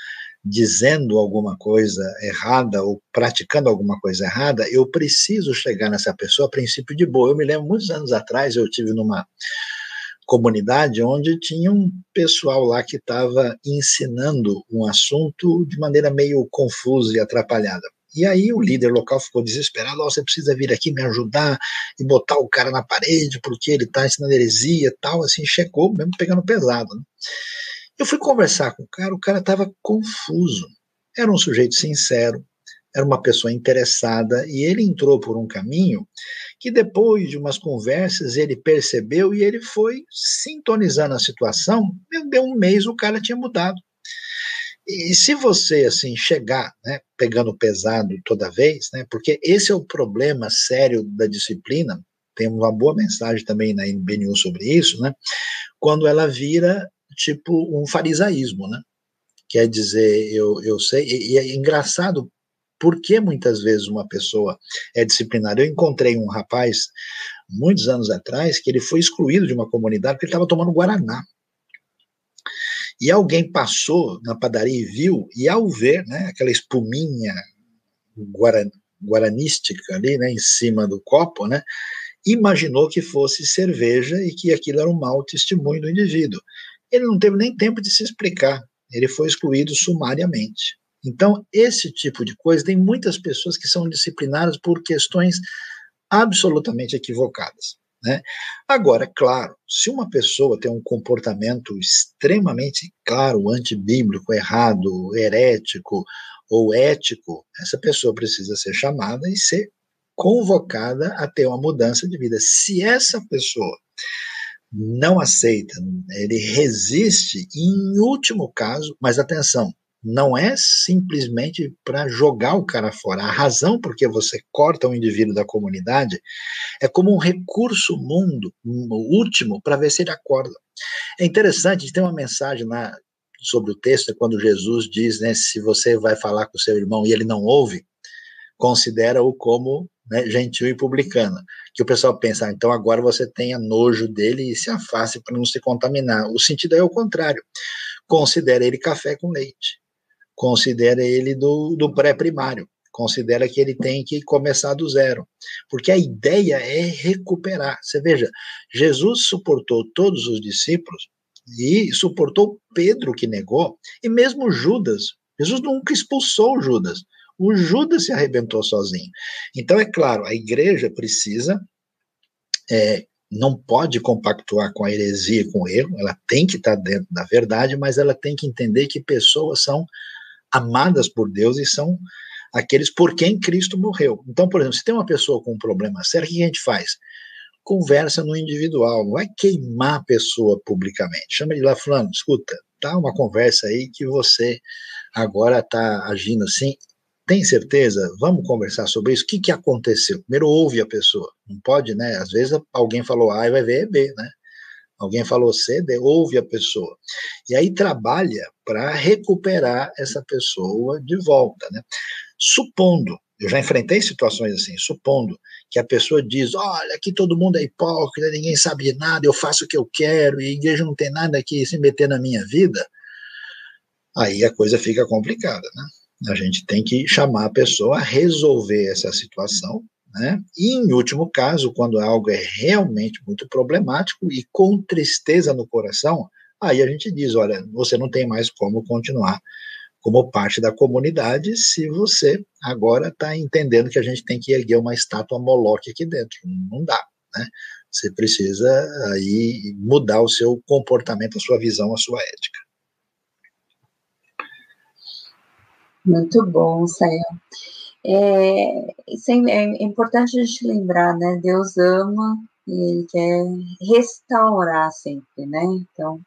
dizendo alguma coisa errada ou praticando alguma coisa errada, eu preciso chegar nessa pessoa a princípio de boa. Eu me lembro muitos anos atrás, eu tive numa comunidade onde tinha um pessoal lá que estava ensinando um assunto de maneira meio confusa e atrapalhada. E aí o líder local ficou desesperado, oh, você precisa vir aqui me ajudar e botar o cara na parede, porque ele está ensinando heresia e tal, assim, checou, mesmo pegando pesado. Né? Eu fui conversar com o cara, o cara estava confuso. Era um sujeito sincero, era uma pessoa interessada, e ele entrou por um caminho que depois de umas conversas ele percebeu e ele foi sintonizando a situação, deu um mês o cara tinha mudado. E se você assim chegar, né, pegando pesado toda vez, né, porque esse é o problema sério da disciplina. Tem uma boa mensagem também na NBNU sobre isso, né? Quando ela vira tipo um farisaísmo, né? Quer dizer, eu, eu sei, e, e é engraçado porque muitas vezes uma pessoa é disciplinada. Eu encontrei um rapaz, muitos anos atrás, que ele foi excluído de uma comunidade porque ele estava tomando Guaraná. E alguém passou na padaria e viu, e ao ver né, aquela espuminha guaran, guaranística ali né, em cima do copo, né, imaginou que fosse cerveja e que aquilo era um mau testemunho do indivíduo. Ele não teve nem tempo de se explicar, ele foi excluído sumariamente. Então, esse tipo de coisa, tem muitas pessoas que são disciplinadas por questões absolutamente equivocadas. Né? Agora, claro, se uma pessoa tem um comportamento extremamente claro, antibíblico, errado, herético ou ético, essa pessoa precisa ser chamada e ser convocada a ter uma mudança de vida. Se essa pessoa não aceita, ele resiste, em último caso, mas atenção, não é simplesmente para jogar o cara fora. A razão por que você corta um indivíduo da comunidade é como um recurso mundo, último, para ver se ele acorda. É interessante, tem uma mensagem na, sobre o texto, é quando Jesus diz, né, se você vai falar com o seu irmão e ele não ouve, considera-o como né, gentil e publicano. Que o pessoal pensa, ah, então agora você tenha nojo dele e se afaste para não se contaminar. O sentido é o contrário. Considera ele café com leite. Considera ele do, do pré-primário. Considera que ele tem que começar do zero. Porque a ideia é recuperar. Você veja, Jesus suportou todos os discípulos e suportou Pedro que negou, e mesmo Judas. Jesus nunca expulsou Judas. O Judas se arrebentou sozinho. Então, é claro, a igreja precisa, é, não pode compactuar com a heresia e com o erro, ela tem que estar dentro da verdade, mas ela tem que entender que pessoas são amadas por Deus e são aqueles por quem Cristo morreu. Então, por exemplo, se tem uma pessoa com um problema sério, o que a gente faz? Conversa no individual, não vai queimar a pessoa publicamente. Chama de lá, fulano, escuta, tá uma conversa aí que você agora está agindo assim, tem certeza? Vamos conversar sobre isso? O que, que aconteceu? Primeiro ouve a pessoa. Não pode, né? Às vezes alguém falou A e vai ver B, né? Alguém falou C, D, ouve a pessoa. E aí trabalha para recuperar essa pessoa de volta, né? Supondo, eu já enfrentei situações assim, supondo que a pessoa diz: olha, aqui todo mundo é hipócrita, ninguém sabe de nada, eu faço o que eu quero, e a igreja não tem nada aqui se meter na minha vida, aí a coisa fica complicada, né? A gente tem que chamar a pessoa a resolver essa situação, né? E, em último caso, quando algo é realmente muito problemático e com tristeza no coração, aí a gente diz: olha, você não tem mais como continuar como parte da comunidade se você agora está entendendo que a gente tem que erguer uma estátua Moloque aqui dentro. Não dá, né? Você precisa aí mudar o seu comportamento, a sua visão, a sua ética. Muito bom, Sael. É, é importante a gente lembrar, né? Deus ama e Ele quer restaurar sempre, né? Então,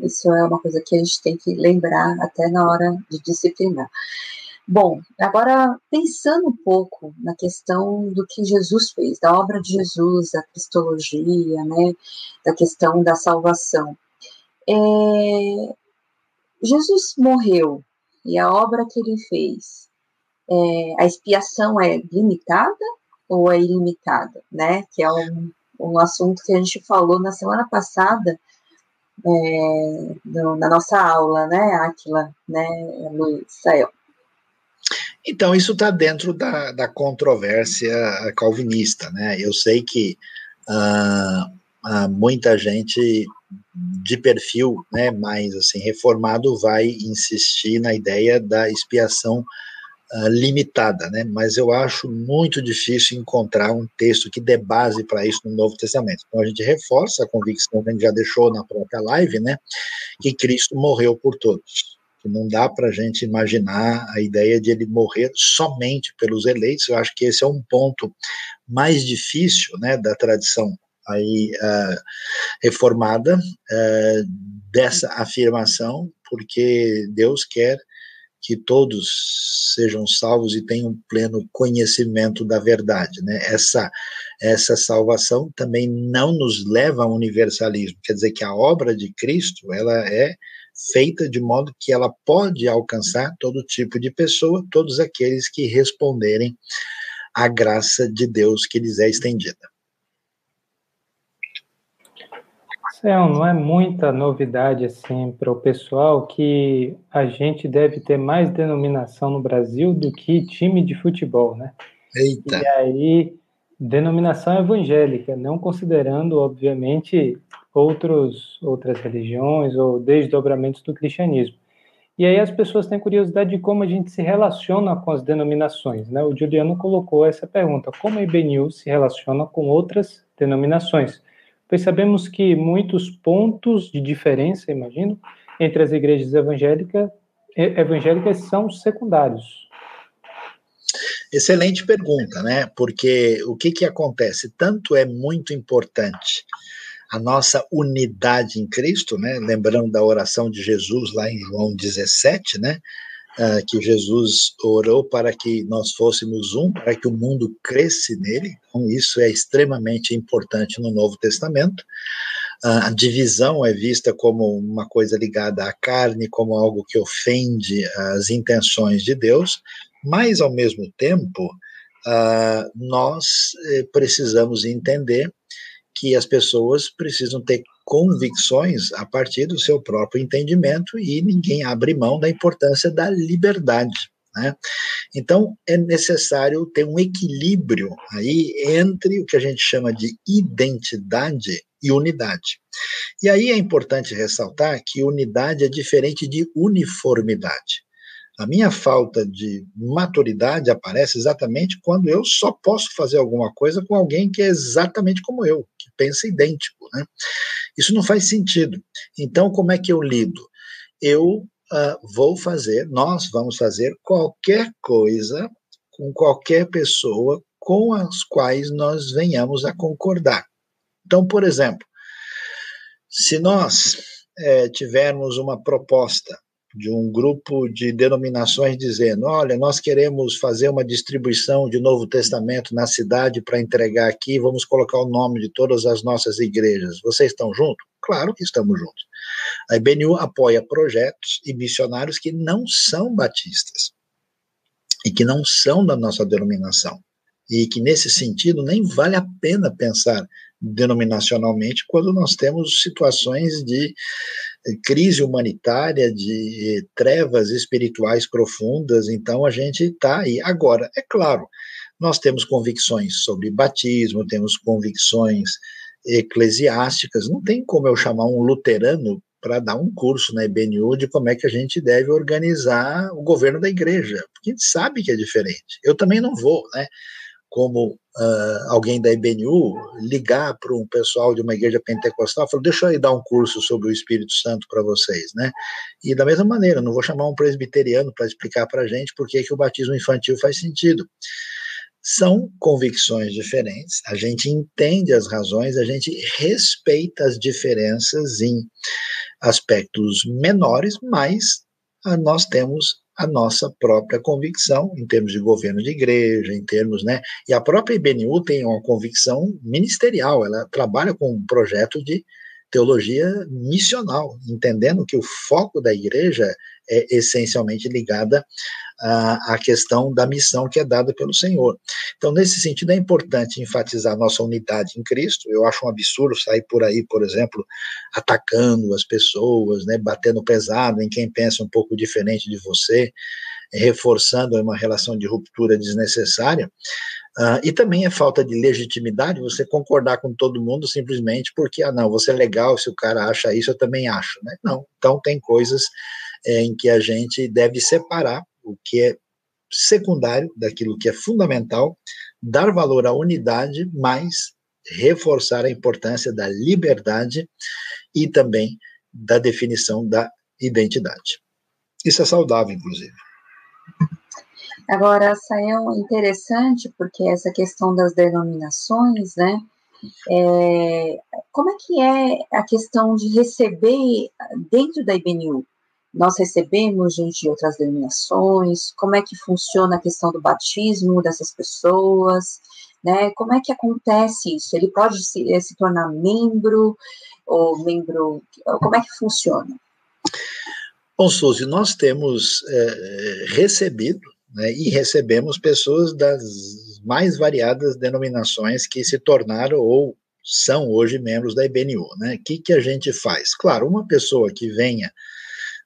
isso é uma coisa que a gente tem que lembrar até na hora de disciplinar. Bom, agora pensando um pouco na questão do que Jesus fez, da obra de Jesus, da cristologia, né, da questão da salvação. É, Jesus morreu e a obra que ele fez, é, a expiação é limitada ou é ilimitada, né? Que é um, um assunto que a gente falou na semana passada é, no, na nossa aula, né, Aquila, né, Luiz. Então, isso está dentro da, da controvérsia calvinista, né? Eu sei que uh, uh, muita gente de perfil né, mais assim reformado vai insistir na ideia da expiação uh, limitada, né? Mas eu acho muito difícil encontrar um texto que dê base para isso no Novo Testamento. Então a gente reforça a convicção que a gente já deixou na própria live, né? Que Cristo morreu por todos. Que não dá para a gente imaginar a ideia de ele morrer somente pelos eleitos. Eu acho que esse é um ponto mais difícil, né, da tradição aí uh, reformada uh, dessa afirmação, porque Deus quer que todos sejam salvos e tenham pleno conhecimento da verdade, né? Essa essa salvação também não nos leva ao universalismo, quer dizer que a obra de Cristo, ela é feita de modo que ela pode alcançar todo tipo de pessoa, todos aqueles que responderem à graça de Deus que lhes é estendida. Céu, não é muita novidade assim para o pessoal que a gente deve ter mais denominação no Brasil do que time de futebol, né? Eita. E aí, denominação evangélica, não considerando, obviamente, outros, outras religiões ou desdobramentos do cristianismo. E aí as pessoas têm curiosidade de como a gente se relaciona com as denominações, né? O Juliano colocou essa pergunta: como a IBNU se relaciona com outras denominações? Pois sabemos que muitos pontos de diferença, imagino, entre as igrejas evangélicas, evangélicas são secundários. Excelente pergunta, né? Porque o que, que acontece? Tanto é muito importante a nossa unidade em Cristo, né? Lembrando da oração de Jesus lá em João 17, né? Uh, que Jesus orou para que nós fôssemos um, para que o mundo cresce nele. Então, isso é extremamente importante no Novo Testamento. A divisão é vista como uma coisa ligada à carne, como algo que ofende as intenções de Deus, mas, ao mesmo tempo, nós eh, precisamos entender que as pessoas precisam ter convicções a partir do seu próprio entendimento e ninguém abre mão da importância da liberdade. Né? Então, é necessário ter um equilíbrio aí entre o que a gente chama de identidade e unidade. E aí é importante ressaltar que unidade é diferente de uniformidade. A minha falta de maturidade aparece exatamente quando eu só posso fazer alguma coisa com alguém que é exatamente como eu, pensa idêntico. Né? Isso não faz sentido. Então, como é que eu lido? Eu uh, vou fazer, nós vamos fazer qualquer coisa com qualquer pessoa com as quais nós venhamos a concordar. Então, por exemplo, se nós é, tivermos uma proposta de um grupo de denominações dizendo: olha, nós queremos fazer uma distribuição de Novo Testamento na cidade para entregar aqui, vamos colocar o nome de todas as nossas igrejas. Vocês estão juntos? Claro que estamos juntos. A IBNU apoia projetos e missionários que não são batistas e que não são da nossa denominação. E que, nesse sentido, nem vale a pena pensar denominacionalmente quando nós temos situações de crise humanitária, de trevas espirituais profundas, então a gente está aí. Agora, é claro, nós temos convicções sobre batismo, temos convicções eclesiásticas, não tem como eu chamar um luterano para dar um curso na IBNU de como é que a gente deve organizar o governo da igreja, porque a gente sabe que é diferente. Eu também não vou, né? Como uh, alguém da IBNU ligar para um pessoal de uma igreja pentecostal, falou, deixa eu dar um curso sobre o Espírito Santo para vocês, né? E da mesma maneira, não vou chamar um presbiteriano para explicar para a gente por que, que o batismo infantil faz sentido. São convicções diferentes, a gente entende as razões, a gente respeita as diferenças em aspectos menores, mas ah, nós temos a nossa própria convicção em termos de governo de igreja, em termos, né? E a própria IBNU tem uma convicção ministerial, ela trabalha com um projeto de teologia missional, entendendo que o foco da igreja é essencialmente ligada à, questão da missão que é dada pelo Senhor. Então, nesse sentido, é importante enfatizar nossa unidade em Cristo. Eu acho um absurdo sair por aí, por exemplo, atacando as pessoas, né, batendo pesado em quem pensa um pouco diferente de você, reforçando uma relação de ruptura desnecessária. Uh, e também é falta de legitimidade você concordar com todo mundo simplesmente porque, ah, não, você é legal, se o cara acha isso, eu também acho, né? Não, então tem coisas é, em que a gente deve separar o que é secundário daquilo que é fundamental, dar valor à unidade, mas reforçar a importância da liberdade e também da definição da identidade. Isso é saudável, inclusive. Agora, saiu interessante porque essa questão das denominações, né? É, como é que é a questão de receber dentro da IBNU? Nós recebemos gente de outras denominações, como é que funciona a questão do batismo dessas pessoas, né? Como é que acontece isso? Ele pode se, se tornar membro ou membro? Como é que funciona? Bom, Suzy, nós temos é, recebido né, e recebemos pessoas das mais variadas denominações que se tornaram ou são hoje membros da IBNU. Né? O que, que a gente faz? Claro, uma pessoa que venha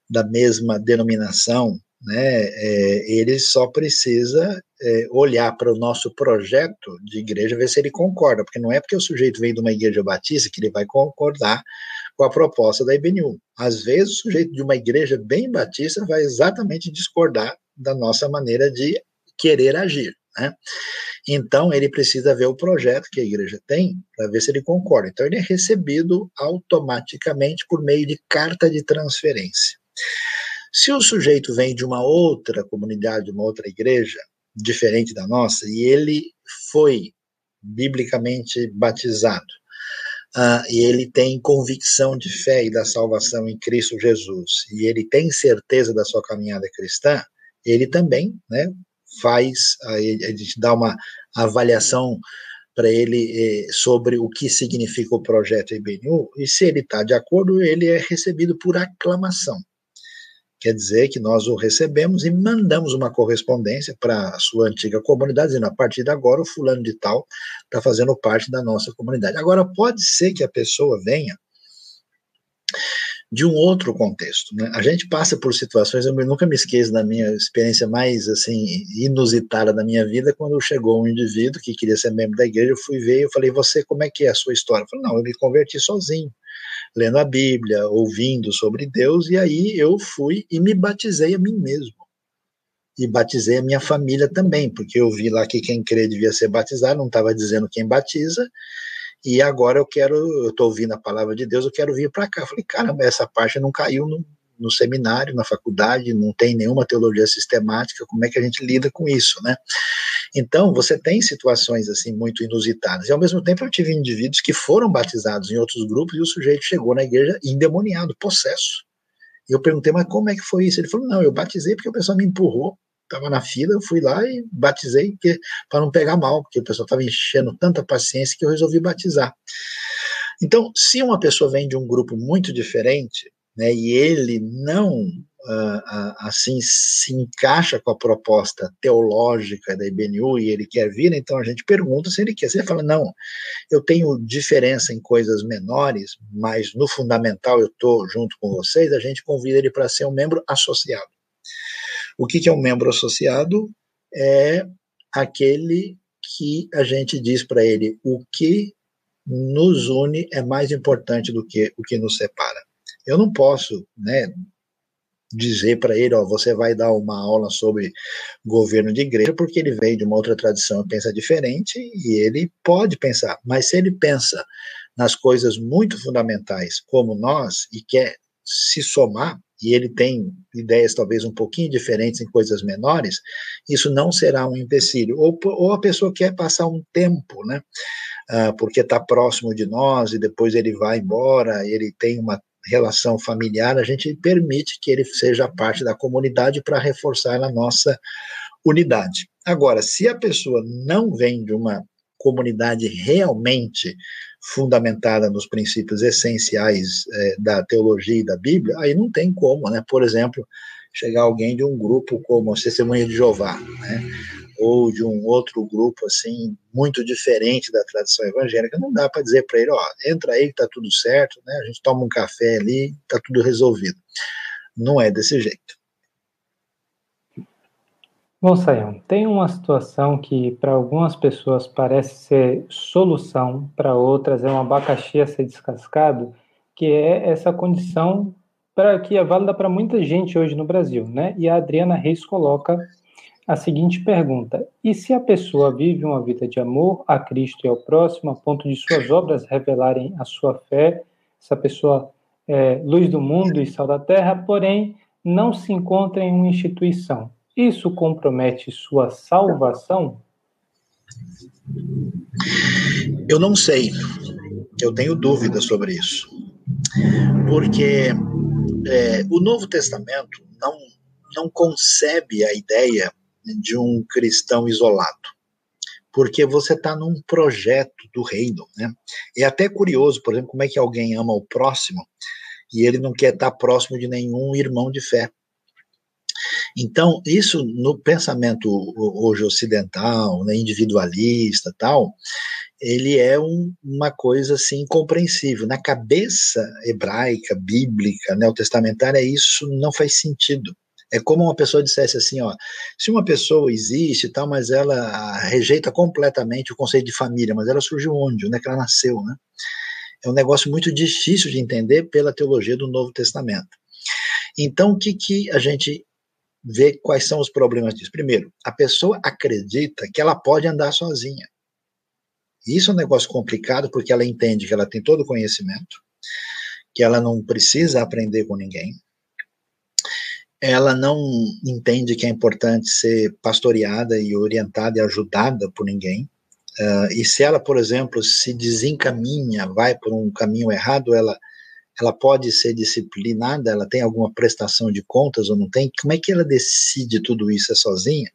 da mesma denominação, né, é, ele só precisa é, olhar para o nosso projeto de igreja, ver se ele concorda, porque não é porque o sujeito vem de uma igreja batista que ele vai concordar com a proposta da IBNU. Às vezes, o sujeito de uma igreja bem batista vai exatamente discordar da nossa maneira de querer agir. Né? Então, ele precisa ver o projeto que a igreja tem para ver se ele concorda. Então, ele é recebido automaticamente por meio de carta de transferência. Se o sujeito vem de uma outra comunidade, de uma outra igreja, diferente da nossa, e ele foi biblicamente batizado, uh, e ele tem convicção de fé e da salvação em Cristo Jesus, e ele tem certeza da sua caminhada cristã, ele também né, faz, a gente dá uma avaliação para ele eh, sobre o que significa o projeto IBNU, e se ele está de acordo, ele é recebido por aclamação. Quer dizer que nós o recebemos e mandamos uma correspondência para a sua antiga comunidade, dizendo: a partir de agora, o fulano de tal está fazendo parte da nossa comunidade. Agora, pode ser que a pessoa venha de um outro contexto. Né? A gente passa por situações, eu nunca me esqueço da minha experiência mais assim inusitada da minha vida, quando chegou um indivíduo que queria ser membro da igreja, eu fui ver, eu falei, você, como é que é a sua história? Eu falei, não, eu me converti sozinho, lendo a Bíblia, ouvindo sobre Deus, e aí eu fui e me batizei a mim mesmo. E batizei a minha família também, porque eu vi lá que quem crê devia ser batizado, não estava dizendo quem batiza, e agora eu quero, eu estou ouvindo a palavra de Deus, eu quero vir para cá. Eu falei, caramba, essa parte não caiu no, no seminário, na faculdade, não tem nenhuma teologia sistemática, como é que a gente lida com isso, né? Então, você tem situações assim muito inusitadas. E ao mesmo tempo eu tive indivíduos que foram batizados em outros grupos e o sujeito chegou na igreja endemoniado, possesso. E eu perguntei, mas como é que foi isso? Ele falou, não, eu batizei porque o pessoal me empurrou estava na fila, eu fui lá e batizei para não pegar mal, porque o pessoal estava enchendo tanta paciência que eu resolvi batizar. Então, se uma pessoa vem de um grupo muito diferente, né, e ele não assim se encaixa com a proposta teológica da IBNU e ele quer vir, então a gente pergunta se ele quer. Se ele fala, não, eu tenho diferença em coisas menores, mas no fundamental eu estou junto com vocês, a gente convida ele para ser um membro associado. O que, que é um membro associado? É aquele que a gente diz para ele o que nos une é mais importante do que o que nos separa. Eu não posso, né, dizer para ele, ó, você vai dar uma aula sobre governo de igreja, porque ele veio de uma outra tradição e pensa diferente, e ele pode pensar, mas se ele pensa nas coisas muito fundamentais como nós e quer se somar, e ele tem ideias talvez um pouquinho diferentes em coisas menores, isso não será um empecilho. Ou, ou a pessoa quer passar um tempo, né? Uh, porque está próximo de nós e depois ele vai embora, ele tem uma relação familiar, a gente permite que ele seja parte da comunidade para reforçar a nossa unidade. Agora, se a pessoa não vem de uma comunidade realmente fundamentada nos princípios essenciais é, da teologia e da Bíblia, aí não tem como, né? Por exemplo, chegar alguém de um grupo como a Testemunha de Jeová, né? Ou de um outro grupo assim muito diferente da tradição evangélica, não dá para dizer para ele, ó, entra aí que tá tudo certo, né? A gente toma um café ali, tá tudo resolvido. Não é desse jeito. Bom, Sayão, tem uma situação que para algumas pessoas parece ser solução, para outras é um abacaxi a ser descascado, que é essa condição para que é válida para muita gente hoje no Brasil, né? E a Adriana Reis coloca a seguinte pergunta: e se a pessoa vive uma vida de amor a Cristo e ao próximo, a ponto de suas obras revelarem a sua fé, essa pessoa é luz do mundo e sal da terra, porém não se encontra em uma instituição, isso compromete sua salvação? Eu não sei. Eu tenho dúvidas sobre isso. Porque é, o Novo Testamento não, não concebe a ideia de um cristão isolado. Porque você está num projeto do reino. Né? É até curioso, por exemplo, como é que alguém ama o próximo e ele não quer estar próximo de nenhum irmão de fé. Então, isso no pensamento hoje ocidental, né, individualista tal, ele é um, uma coisa assim incompreensível. Na cabeça hebraica, bíblica, neotestamentária, isso não faz sentido. É como uma pessoa dissesse assim, ó, se uma pessoa existe e tal, mas ela rejeita completamente o conceito de família, mas ela surgiu onde? Onde é que ela nasceu, né? É um negócio muito difícil de entender pela teologia do Novo Testamento. Então, o que, que a gente vê quais são os problemas disso? Primeiro, a pessoa acredita que ela pode andar sozinha. Isso é um negócio complicado porque ela entende que ela tem todo o conhecimento, que ela não precisa aprender com ninguém, ela não entende que é importante ser pastoreada e orientada e ajudada por ninguém. Uh, e se ela, por exemplo, se desencaminha, vai por um caminho errado, ela, ela pode ser disciplinada, ela tem alguma prestação de contas ou não tem? Como é que ela decide tudo isso é sozinha?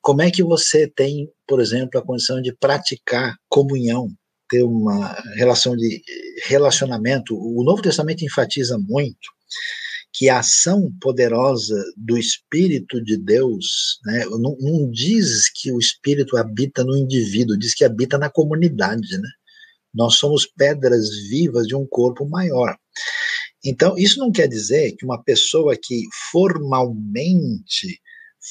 Como é que você tem, por exemplo, a condição de praticar comunhão, ter uma relação de relacionamento? O Novo Testamento enfatiza muito que a ação poderosa do Espírito de Deus né, não, não, diz que o Espírito habita no indivíduo, diz que habita na comunidade. Né? Nós somos pedras vivas de um corpo maior. Então, isso não quer dizer que uma pessoa que formalmente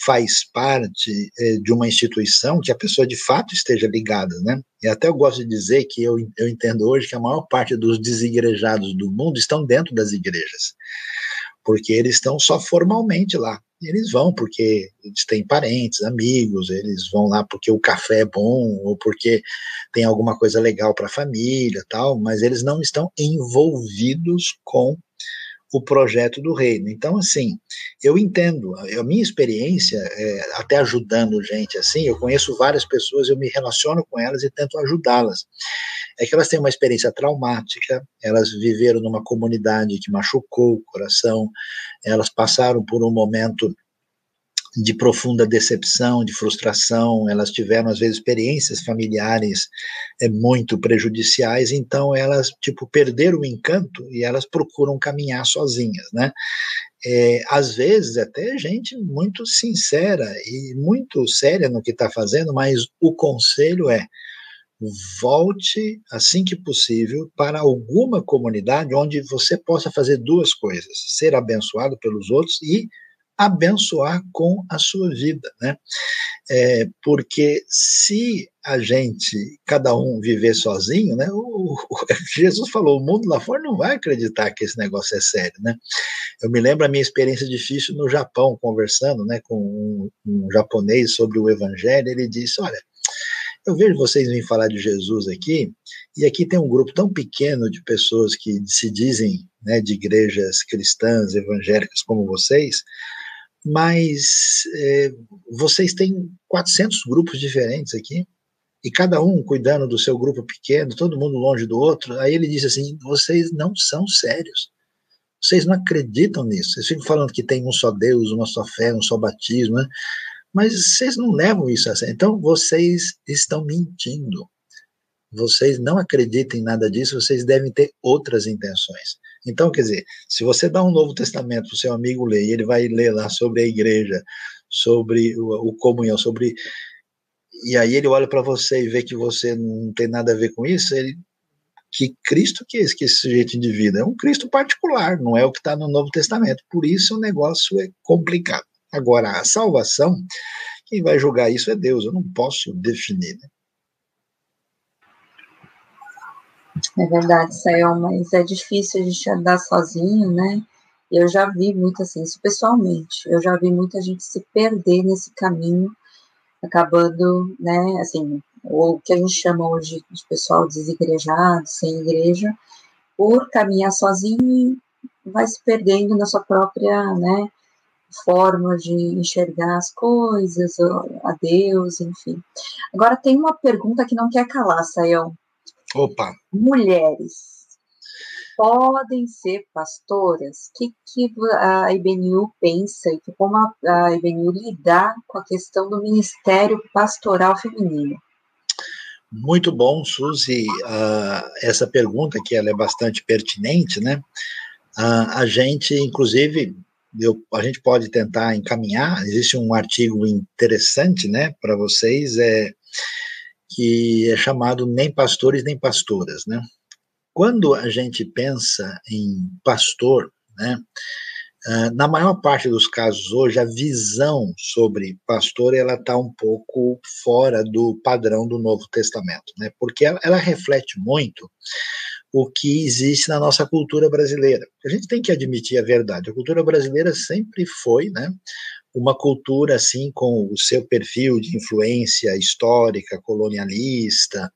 faz parte é, de uma instituição que a pessoa de fato esteja ligada, né? E até eu gosto de dizer que eu, eu entendo hoje que a maior parte dos desigrejados do mundo estão dentro das igrejas, porque eles estão só formalmente lá. Eles vão porque eles têm parentes, amigos, eles vão lá porque o café é bom ou porque tem alguma coisa legal para a família, tal, mas eles não estão envolvidos com o projeto do reino. Então, assim, eu entendo, a minha experiência, é, até ajudando gente assim, eu conheço várias pessoas, eu me relaciono com elas e tento ajudá-las. É que elas têm uma experiência traumática, elas viveram numa comunidade que machucou o coração, elas passaram por um momento de profunda decepção, de frustração, elas tiveram às vezes experiências familiares é, muito prejudiciais, então elas tipo perderam o encanto e elas procuram caminhar sozinhas, né? É, às vezes até gente muito sincera e muito séria no que está fazendo, mas o conselho é volte assim que possível para alguma comunidade onde você possa fazer duas coisas: ser abençoado pelos outros e abençoar com a sua vida, né? É, porque se a gente, cada um viver sozinho, né? O, o, Jesus falou, o mundo lá fora não vai acreditar que esse negócio é sério, né? Eu me lembro a minha experiência difícil no Japão, conversando, né, com um, um japonês sobre o Evangelho. Ele disse, olha, eu vejo vocês vêm falar de Jesus aqui, e aqui tem um grupo tão pequeno de pessoas que se dizem né, de igrejas cristãs, evangélicas como vocês, mas é, vocês têm 400 grupos diferentes aqui, e cada um cuidando do seu grupo pequeno, todo mundo longe do outro. Aí ele disse assim: vocês não são sérios. Vocês não acreditam nisso. Vocês ficam falando que tem um só Deus, uma só fé, um só batismo, né? mas vocês não levam isso a sério. Então vocês estão mentindo. Vocês não acreditam em nada disso, vocês devem ter outras intenções. Então, quer dizer, se você dá um Novo Testamento para o seu amigo ler, e ele vai ler lá sobre a igreja, sobre o, o comunhão, sobre. E aí ele olha para você e vê que você não tem nada a ver com isso, ele. Que Cristo que é esse, que esse sujeito de vida? É um Cristo particular, não é o que está no Novo Testamento. Por isso o negócio é complicado. Agora, a salvação, quem vai julgar isso é Deus, eu não posso definir. Né? É verdade, Sayão, mas é difícil a gente andar sozinho, né? Eu já vi muito assim, isso pessoalmente, eu já vi muita gente se perder nesse caminho, acabando, né, assim, o que a gente chama hoje de pessoal desigrejado, sem igreja, por caminhar sozinho e vai se perdendo na sua própria, né, forma de enxergar as coisas, a Deus, enfim. Agora tem uma pergunta que não quer calar, Sayão. Opa! Mulheres podem ser pastoras? O que, que a IBNU pensa e como a, a IBNU lidar com a questão do ministério pastoral feminino? Muito bom, Suzy, uh, essa pergunta que ela é bastante pertinente, né? Uh, a gente, inclusive, eu, a gente pode tentar encaminhar, existe um artigo interessante, né, para vocês, é que é chamado Nem Pastores Nem Pastoras, né? Quando a gente pensa em pastor, né, ah, na maior parte dos casos hoje, a visão sobre pastor ela está um pouco fora do padrão do Novo Testamento, né? porque ela, ela, reflete muito o que existe na nossa cultura brasileira. A gente tem que admitir a verdade. A cultura brasileira sempre foi, né, uma cultura assim com o seu perfil de influência histórica, colonialista,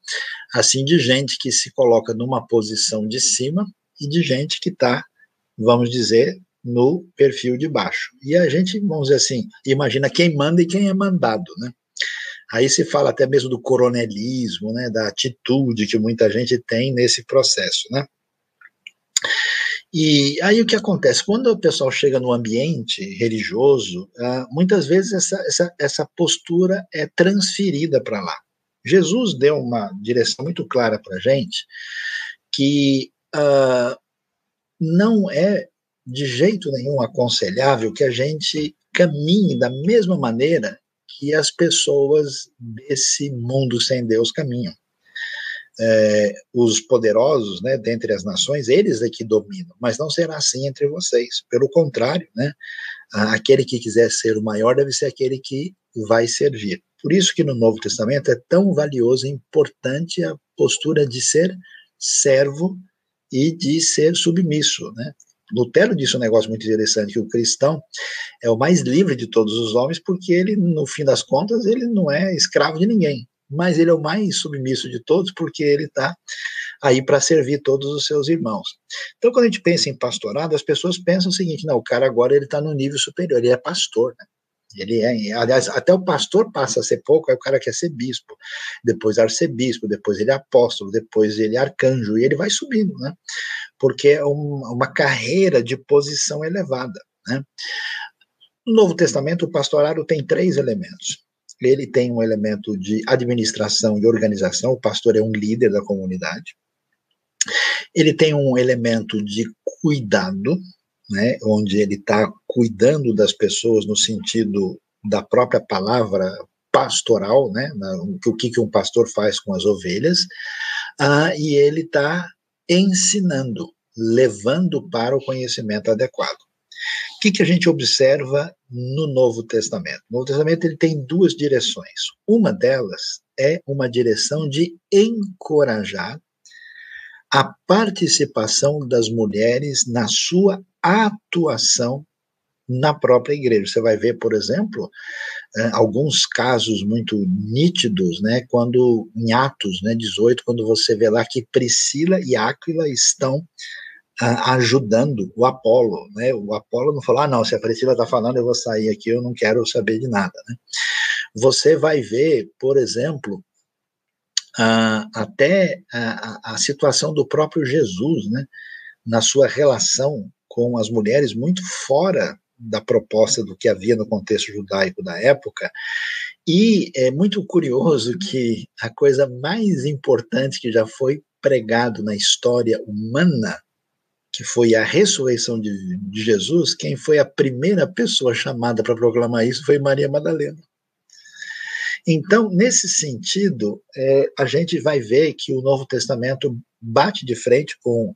assim de gente que se coloca numa posição de cima e de gente que está, vamos dizer, no perfil de baixo. E a gente, vamos dizer assim, imagina quem manda e quem é mandado, né? Aí se fala até mesmo do coronelismo, né, da atitude que muita gente tem nesse processo, né? E aí o que acontece? Quando o pessoal chega no ambiente religioso, ah, muitas vezes essa, essa, essa postura é transferida para lá. Jesus deu uma direção muito clara para a gente que uh, não é de jeito nenhum aconselhável que a gente caminhe da mesma maneira que as pessoas desse mundo sem Deus caminham é, os poderosos, né, dentre as nações, eles é que dominam, mas não será assim entre vocês. Pelo contrário, né, aquele que quiser ser o maior deve ser aquele que vai servir. Por isso que no Novo Testamento é tão valioso e importante a postura de ser servo e de ser submisso, né? Lutero disse um negócio muito interessante, que o cristão é o mais livre de todos os homens, porque ele, no fim das contas, ele não é escravo de ninguém mas ele é o mais submisso de todos porque ele está aí para servir todos os seus irmãos. Então, quando a gente pensa em pastorado, as pessoas pensam o seguinte: não, o cara agora ele está no nível superior, ele é pastor, né? Ele é, aliás, até o pastor passa a ser pouco, aí o cara quer ser bispo, depois arcebispo, depois ele é apóstolo, depois ele é arcanjo, e ele vai subindo, né? Porque é um, uma carreira de posição elevada, né? No Novo Testamento, o pastorado tem três elementos ele tem um elemento de administração e organização, o pastor é um líder da comunidade. Ele tem um elemento de cuidado, né, onde ele está cuidando das pessoas no sentido da própria palavra pastoral, né, o que, que um pastor faz com as ovelhas, ah, e ele está ensinando, levando para o conhecimento adequado. O que, que a gente observa no Novo Testamento? O Novo Testamento ele tem duas direções. Uma delas é uma direção de encorajar a participação das mulheres na sua atuação na própria igreja. Você vai ver, por exemplo, eh, alguns casos muito nítidos, né, quando em Atos, né, 18, quando você vê lá que Priscila e Áquila estão ajudando o Apolo, né? O Apolo não falou, ah, não, se a Priscila está falando, eu vou sair aqui, eu não quero saber de nada, né? Você vai ver, por exemplo, até a, a, situação do próprio Jesus, né? Na sua relação com as mulheres muito fora da proposta do que havia no contexto judaico da época, e é muito curioso que a coisa mais importante que já foi pregado na história humana que foi a ressurreição de, de Jesus, quem foi a primeira pessoa chamada para proclamar isso foi Maria Madalena. Então, nesse sentido, é, a gente vai ver que o Novo Testamento bate de frente com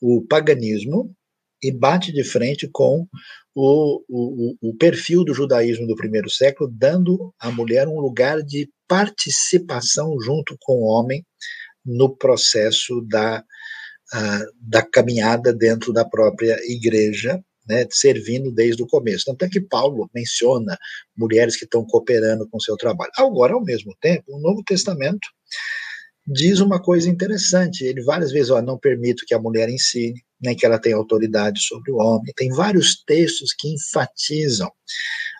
o paganismo e bate de frente com o, o, o perfil do judaísmo do primeiro século, dando à mulher um lugar de participação junto com o homem no processo da da caminhada dentro da própria igreja, né, servindo desde o começo. Tanto é que Paulo menciona mulheres que estão cooperando com seu trabalho. Agora, ao mesmo tempo, o Novo Testamento diz uma coisa interessante. Ele várias vezes, ó, não permito que a mulher ensine, nem que ela tenha autoridade sobre o homem. Tem vários textos que enfatizam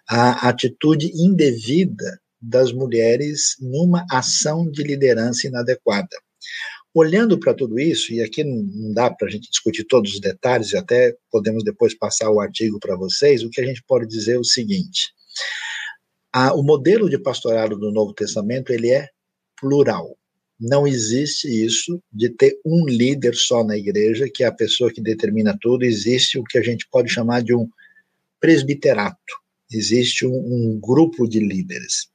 a atitude indevida das mulheres numa ação de liderança inadequada. Olhando para tudo isso, e aqui não dá para a gente discutir todos os detalhes, e até podemos depois passar o artigo para vocês, o que a gente pode dizer é o seguinte: a, o modelo de pastorado do Novo Testamento ele é plural. Não existe isso de ter um líder só na igreja, que é a pessoa que determina tudo. Existe o que a gente pode chamar de um presbiterato. Existe um, um grupo de líderes.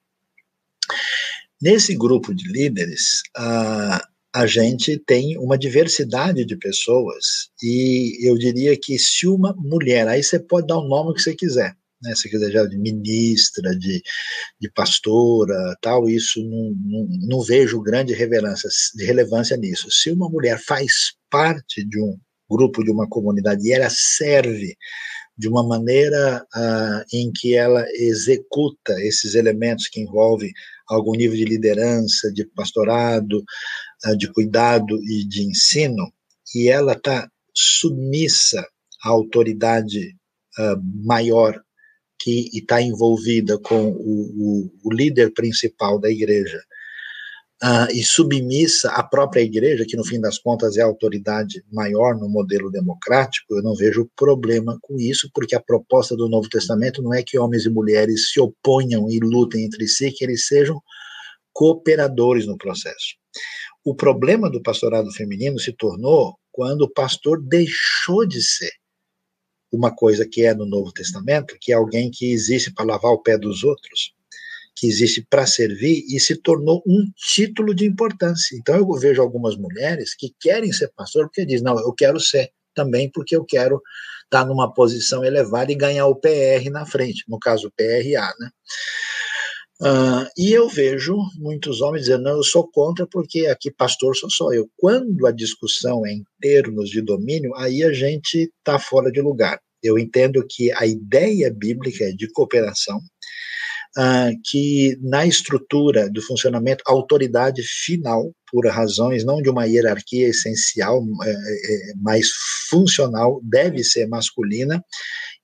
Nesse grupo de líderes, a, a gente tem uma diversidade de pessoas, e eu diria que se uma mulher, aí você pode dar o nome que você quiser, né, se quiser já de ministra, de, de pastora, tal, isso não, não, não vejo grande relevância, de relevância nisso. Se uma mulher faz parte de um grupo, de uma comunidade, e ela serve de uma maneira uh, em que ela executa esses elementos que envolvem algum nível de liderança, de pastorado, de cuidado e de ensino, e ela está submissa à autoridade uh, maior que está envolvida com o, o, o, líder principal da igreja uh, e submissa à própria igreja, que no fim das contas é a autoridade maior no modelo democrático, eu não vejo problema com isso, porque a proposta do Novo Testamento não é que homens e mulheres se oponham e lutem entre si, que eles sejam cooperadores no processo. O problema do pastorado feminino se tornou quando o pastor deixou de ser uma coisa que é no Novo Testamento, que é alguém que existe para lavar o pé dos outros, que existe para servir e se tornou um título de importância. Então eu vejo algumas mulheres que querem ser pastor porque dizem, não, eu quero ser também porque eu quero estar numa posição elevada e ganhar o PR na frente, no caso o PRA, né? Uh, e eu vejo muitos homens dizendo, não, eu sou contra porque aqui pastor sou só eu. Quando a discussão é em termos de domínio, aí a gente está fora de lugar. Eu entendo que a ideia bíblica é de cooperação, uh, que na estrutura do funcionamento, a autoridade final, por razões não de uma hierarquia essencial, é, é, mais funcional, deve ser masculina,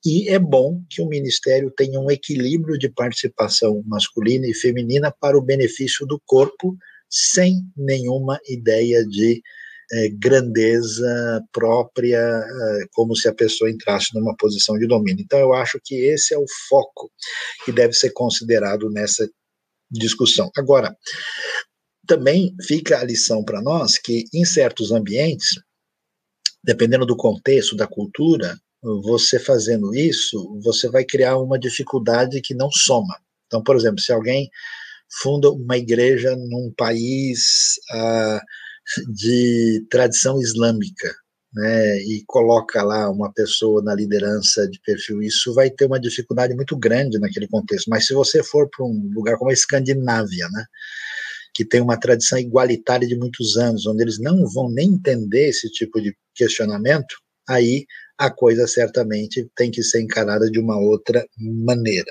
e é bom que o Ministério tenha um equilíbrio de participação masculina e feminina para o benefício do corpo, sem nenhuma ideia de é, grandeza própria, é, como se a pessoa entrasse numa posição de domínio. Então, eu acho que esse é o foco que deve ser considerado nessa discussão. Agora, também fica a lição para nós que, em certos ambientes, dependendo do contexto, da cultura, você fazendo isso, você vai criar uma dificuldade que não soma. Então, por exemplo, se alguém funda uma igreja num país. Ah, de tradição islâmica, né, e coloca lá uma pessoa na liderança de perfil, isso vai ter uma dificuldade muito grande naquele contexto. Mas se você for para um lugar como a Escandinávia, né, que tem uma tradição igualitária de muitos anos, onde eles não vão nem entender esse tipo de questionamento, aí a coisa certamente tem que ser encarada de uma outra maneira.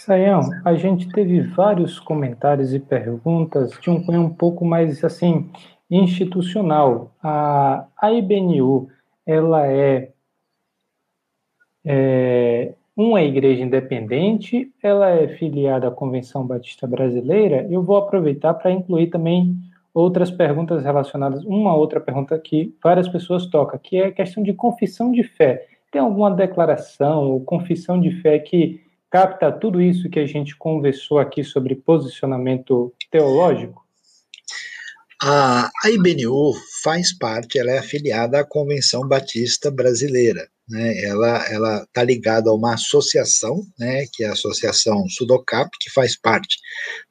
Sayão, a gente teve vários comentários e perguntas de um cunho um pouco mais assim institucional. A, a IBNU, ela é, é uma igreja independente, ela é filiada à Convenção Batista Brasileira. Eu vou aproveitar para incluir também outras perguntas relacionadas, uma outra pergunta que várias pessoas tocam, que é a questão de confissão de fé. Tem alguma declaração ou confissão de fé que capta tudo isso que a gente conversou aqui sobre posicionamento teológico? A, IBNU faz parte, ela é afiliada à Convenção Batista Brasileira. Né? Ela ela está ligada a uma associação, né, que é a Associação Sudocap, que faz parte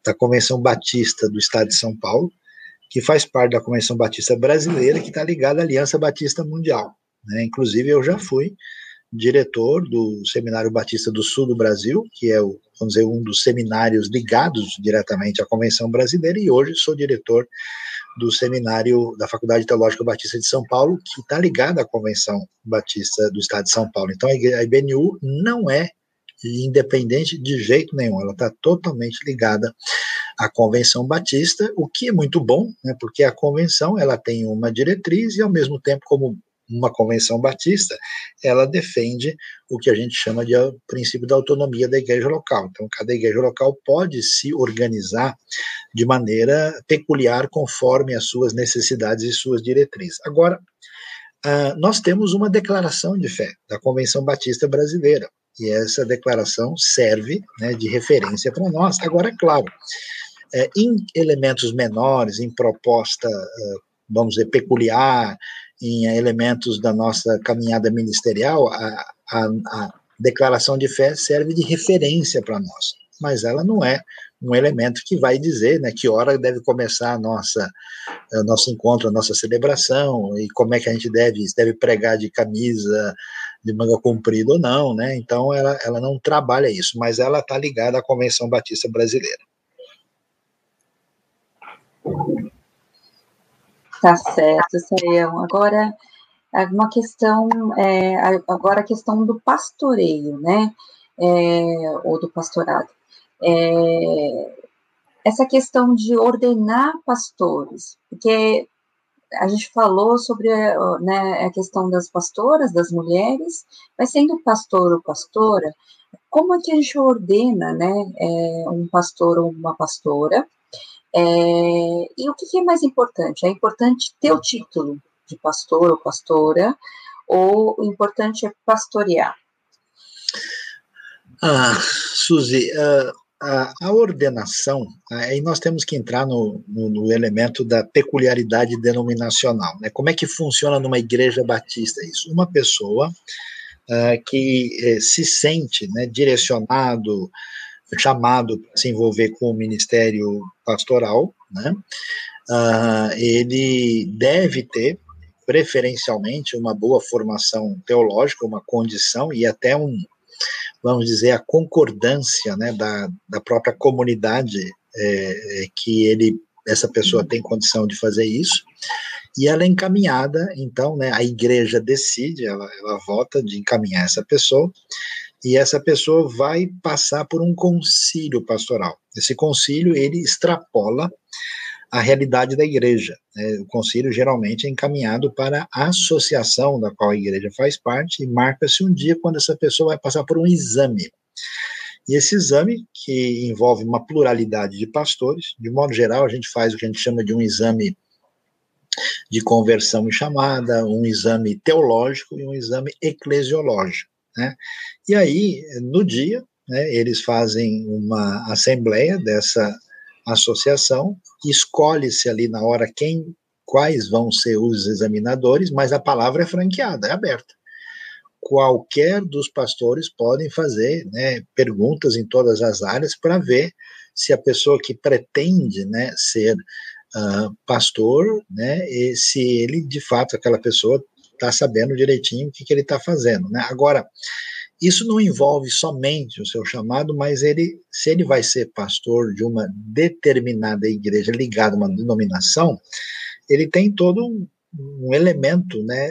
da Convenção Batista do Estado de São Paulo, que faz parte da Convenção Batista Brasileira, que está ligada à Aliança Batista Mundial. Né? Inclusive, eu já fui diretor do Seminário Batista do Sul do Brasil, que é, o, vamos dizer, um dos seminários ligados diretamente à Convenção Brasileira, e hoje sou diretor do seminário da Faculdade Teológica Batista de São Paulo, que está ligado à Convenção Batista do Estado de São Paulo. Então, a IBNU não é independente de jeito nenhum, ela está totalmente ligada à Convenção Batista, o que é muito bom, né, porque a convenção ela tem uma diretriz e, ao mesmo tempo, como uma convenção batista, ela defende o que a gente chama de princípio da autonomia da igreja local. Então, cada igreja local pode se organizar de maneira peculiar conforme as suas necessidades e suas diretrizes. Agora, uh, nós temos uma declaração de fé da Convenção Batista Brasileira, e essa declaração serve né, de referência para nós. Agora, é claro, é, em elementos menores, em proposta, uh, vamos dizer, peculiar, em elementos da nossa caminhada ministerial, a, a, a declaração de fé serve de referência para nós, mas ela não é um elemento que vai dizer né, que hora deve começar a nossa a nosso encontro, a nossa celebração, e como é que a gente deve, deve pregar de camisa de manga comprida ou não, né? Então ela, ela não trabalha isso, mas ela está ligada à Convenção Batista Brasileira. Tá certo, Saião. Agora, uma questão, é, agora a questão do pastoreio, né? É, ou do pastorado. É, essa questão de ordenar pastores, porque a gente falou sobre né, a questão das pastoras, das mulheres, mas sendo pastor ou pastora, como é que a gente ordena né, é, um pastor ou uma pastora? É, e o que, que é mais importante? É importante ter o título de pastor ou pastora, ou o importante é pastorear? Ah, Suzy, uh, a, a, ordenação, aí nós temos que entrar no, no, no, elemento da peculiaridade denominacional. Né? Como é que funciona numa igreja batista isso? Uma pessoa uh, que eh, se sente né, direcionado, chamado para se envolver com o ministério pastoral, né? Uh, ele deve ter, preferencialmente, uma boa formação teológica, uma condição e até um, vamos dizer, a concordância né, da, da própria comunidade é, é, que ele, essa pessoa tem condição de fazer isso, e ela é encaminhada, então, né, a igreja decide, ela, ela vota de encaminhar essa pessoa, e essa pessoa vai passar por um concílio pastoral. Esse concílio, ele extrapola a realidade da igreja. Né? O concílio geralmente é encaminhado para a associação da qual a igreja faz parte e marca-se um dia quando essa pessoa vai passar por um exame. E esse exame, que envolve uma pluralidade de pastores, de modo geral, a gente faz o que a gente chama de um exame de conversão e chamada, um exame teológico e um exame eclesiológico. Né? E aí, no dia, né, eles fazem uma assembleia dessa associação, escolhe-se ali na hora quem, quais vão ser os examinadores, mas a palavra é franqueada, é aberta. Qualquer dos pastores podem fazer né, perguntas em todas as áreas para ver se a pessoa que pretende né, ser uh, pastor, né, se ele de fato aquela pessoa está sabendo direitinho o que, que ele está fazendo. Né? Agora, isso não envolve somente o seu chamado, mas ele, se ele vai ser pastor de uma determinada igreja ligada a uma denominação, ele tem todo um, um elemento, né,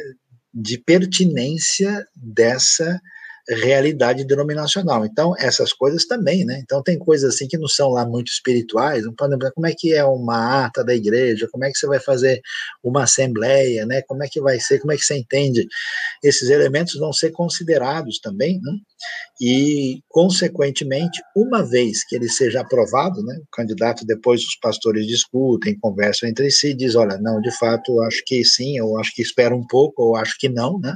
de pertinência dessa realidade denominacional. Então, essas coisas também, né? Então, tem coisas assim que não são lá muito espirituais, não podem como é que é uma ata da igreja, como é que você vai fazer uma assembleia, né? Como é que vai ser, como é que você entende? Esses elementos vão ser considerados também, né? E, consequentemente, uma vez que ele seja aprovado, né? O candidato, depois os pastores discutem, conversam entre si, diz, olha, não, de fato, acho que sim, eu acho que espero um pouco, ou acho que não, né?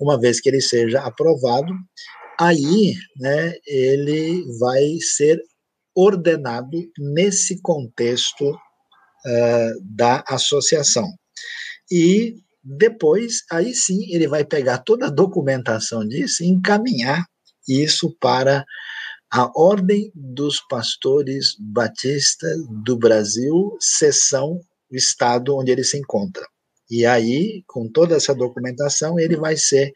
Uma vez que ele seja aprovado, aí né, ele vai ser ordenado nesse contexto uh, da associação. E depois, aí sim, ele vai pegar toda a documentação disso e encaminhar isso para a Ordem dos Pastores Batistas do Brasil, seção, estado onde ele se encontra. E aí, com toda essa documentação, ele vai ser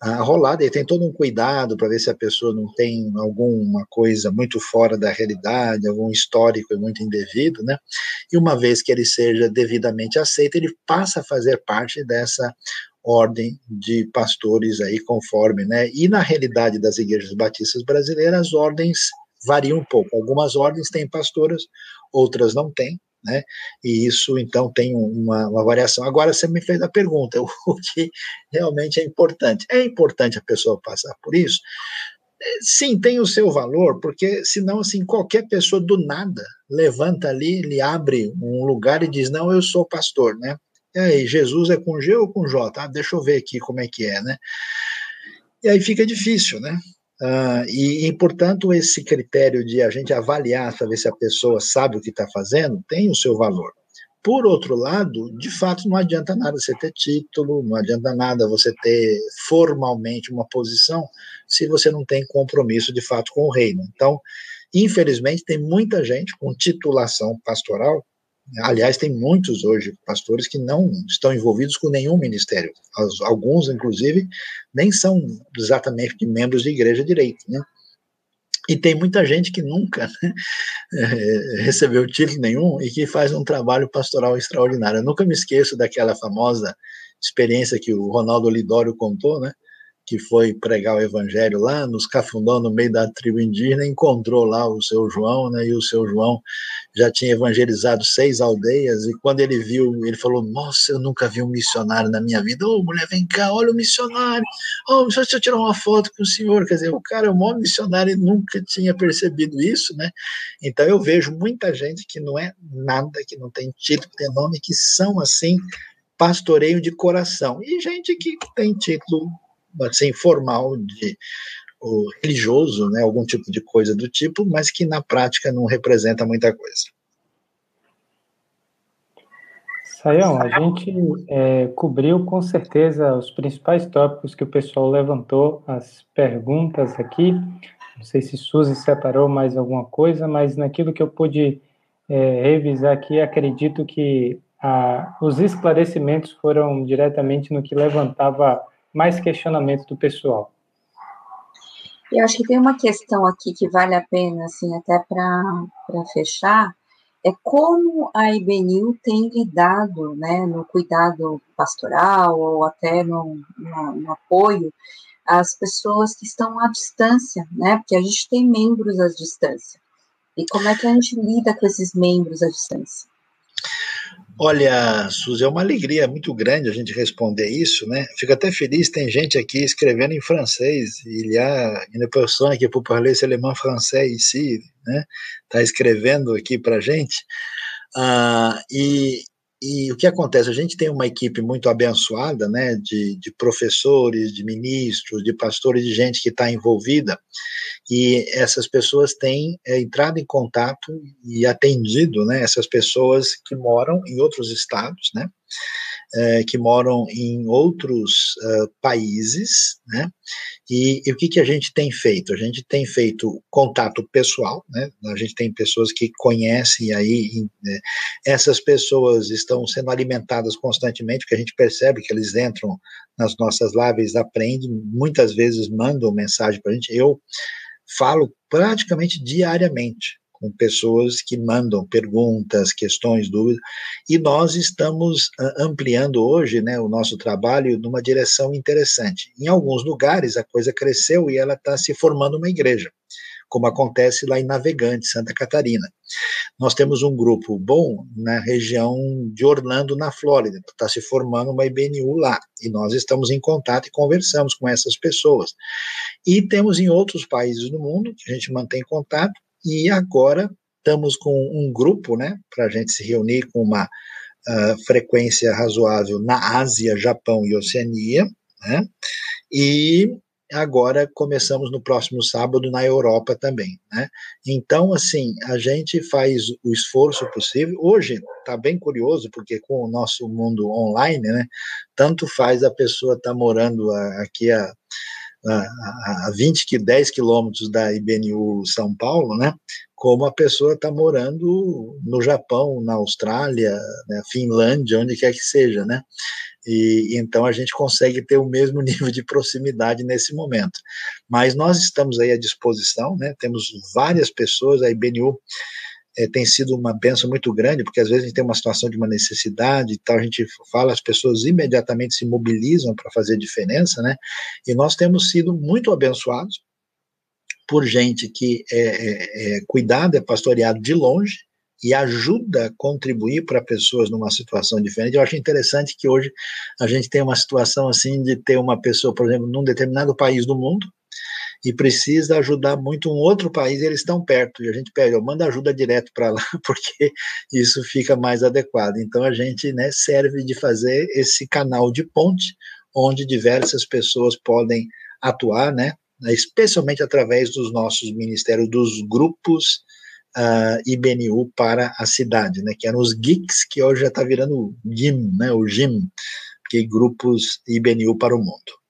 ah, rolado. Ele tem todo um cuidado para ver se a pessoa não tem alguma coisa muito fora da realidade, algum histórico muito indevido, né? E uma vez que ele seja devidamente aceito, ele passa a fazer parte dessa ordem de pastores aí conforme, né? E na realidade das igrejas batistas brasileiras, as ordens variam um pouco. Algumas ordens têm pastoras, outras não têm, né? E isso então tem uma, uma, variação. Agora você me fez a pergunta, o que realmente é importante? É importante a pessoa passar por isso? É, sim, tem o seu valor, porque senão assim qualquer pessoa do nada levanta ali, ele abre um lugar e diz não, eu sou pastor, né? E aí, Jesus é com G ou com J? Ah, deixa eu ver aqui como é que é, né? E aí fica difícil, né? Uh, e, e, portanto, esse critério de a gente avaliar, saber se a pessoa sabe o que está fazendo, tem o seu valor. Por outro lado, de fato, não adianta nada você ter título, não adianta nada você ter formalmente uma posição, se você não tem compromisso de fato com o reino. Então, Infelizmente, tem muita gente com titulação pastoral Aliás, tem muitos hoje pastores que não estão envolvidos com nenhum ministério. Alguns, inclusive, nem são exatamente membros de igreja direito, né? E tem muita gente que nunca né, recebeu título nenhum e que faz um trabalho pastoral extraordinário. Eu nunca me esqueço daquela famosa experiência que o Ronaldo Lidório contou, né? Que foi pregar o evangelho lá nos Cafundó, no meio da tribo indígena, encontrou lá o seu João, né, e o seu João já tinha evangelizado seis aldeias, e quando ele viu, ele falou, nossa, eu nunca vi um missionário na minha vida, ô, oh, mulher, vem cá, olha o missionário, oh, deixa eu tirar uma foto com o senhor, quer dizer, o cara é o maior missionário e nunca tinha percebido isso, né, então eu vejo muita gente que não é nada, que não tem título, tem nome, que são, assim, pastoreio de coração, e gente que tem título assim, formal de o religioso, né, algum tipo de coisa do tipo, mas que na prática não representa muita coisa. Saião, a gente é, cobriu com certeza os principais tópicos que o pessoal levantou, as perguntas aqui. Não sei se Suzy separou mais alguma coisa, mas naquilo que eu pude é, revisar aqui, acredito que a, os esclarecimentos foram diretamente no que levantava mais questionamento do pessoal. Eu acho que tem uma questão aqui que vale a pena, assim, até para fechar, é como a IBNU tem lidado, né, no cuidado pastoral ou até no, no, no apoio às pessoas que estão à distância, né, porque a gente tem membros à distância. E como é que a gente lida com esses membros à distância? Olha, Suzy, é uma alegria muito grande a gente responder isso, né? Fico até feliz, tem gente aqui escrevendo em francês, il y a une personne qui peut parler alemão francês ici, né? Tá escrevendo aqui para gente. Ah, e, e o que acontece? A gente tem uma equipe muito abençoada, né, de, de professores, de ministros, de pastores, de gente que está envolvida, e essas pessoas têm é, entrado em contato e atendido, né, essas pessoas que moram em outros estados, né, é, que moram em outros uh, países, né? E, e, o que, que a gente tem feito? A gente tem feito contato pessoal, né? A gente tem pessoas que conhecem aí, né? essas pessoas estão sendo alimentadas constantemente, porque a gente percebe que eles entram nas nossas lives, aprendem, muitas vezes mandam mensagem para a gente. Eu falo praticamente diariamente com pessoas que mandam perguntas, questões, dúvidas, e nós estamos ah, ampliando hoje né, o nosso trabalho numa direção interessante. Em alguns lugares a coisa cresceu e ela está se formando uma igreja, como acontece lá em Navegante, Santa Catarina. Nós temos um grupo bom na região de Orlando, na Flórida, está se formando uma IBNU lá, e nós estamos em contato e conversamos com essas pessoas. E temos em outros países do mundo, que a gente mantém contato, e agora estamos com um grupo, né, para a gente se reunir com uma uh, frequência razoável na Ásia, Japão e Oceania, né, e agora começamos no próximo sábado na Europa também, né? Então, assim, a gente faz o esforço possível. Hoje está bem curioso porque com o nosso mundo online, né? Tanto faz a pessoa estar tá morando aqui a a, a 20, 10 quilômetros da IBNU São Paulo, né, como a pessoa está morando no Japão, na Austrália, na né, Finlândia, onde quer que seja, né, e então a gente consegue ter o mesmo nível de proximidade nesse momento. Mas nós estamos aí à disposição, né, temos várias pessoas, a IBNU é, tem sido uma benção muito grande, porque às vezes a gente tem uma situação de uma necessidade e tal, a gente fala, as pessoas imediatamente se mobilizam para fazer diferença, né? E nós temos sido muito abençoados por gente que é, é, é cuidado, é pastoreado de longe, e ajuda a contribuir para pessoas numa situação diferente. Eu acho interessante que hoje a gente tem uma situação assim de ter uma pessoa, por exemplo, num determinado país do mundo, e precisa ajudar muito um outro país, eles estão perto, e a gente pede, manda ajuda direto para lá, porque isso fica mais adequado. Então a gente né, serve de fazer esse canal de ponte, onde diversas pessoas podem atuar, né, especialmente através dos nossos ministérios, dos grupos uh, IBNU para a cidade, né, que eram os GICs, que hoje já está virando GIM, né, o GIM, que grupos IBNU para o mundo.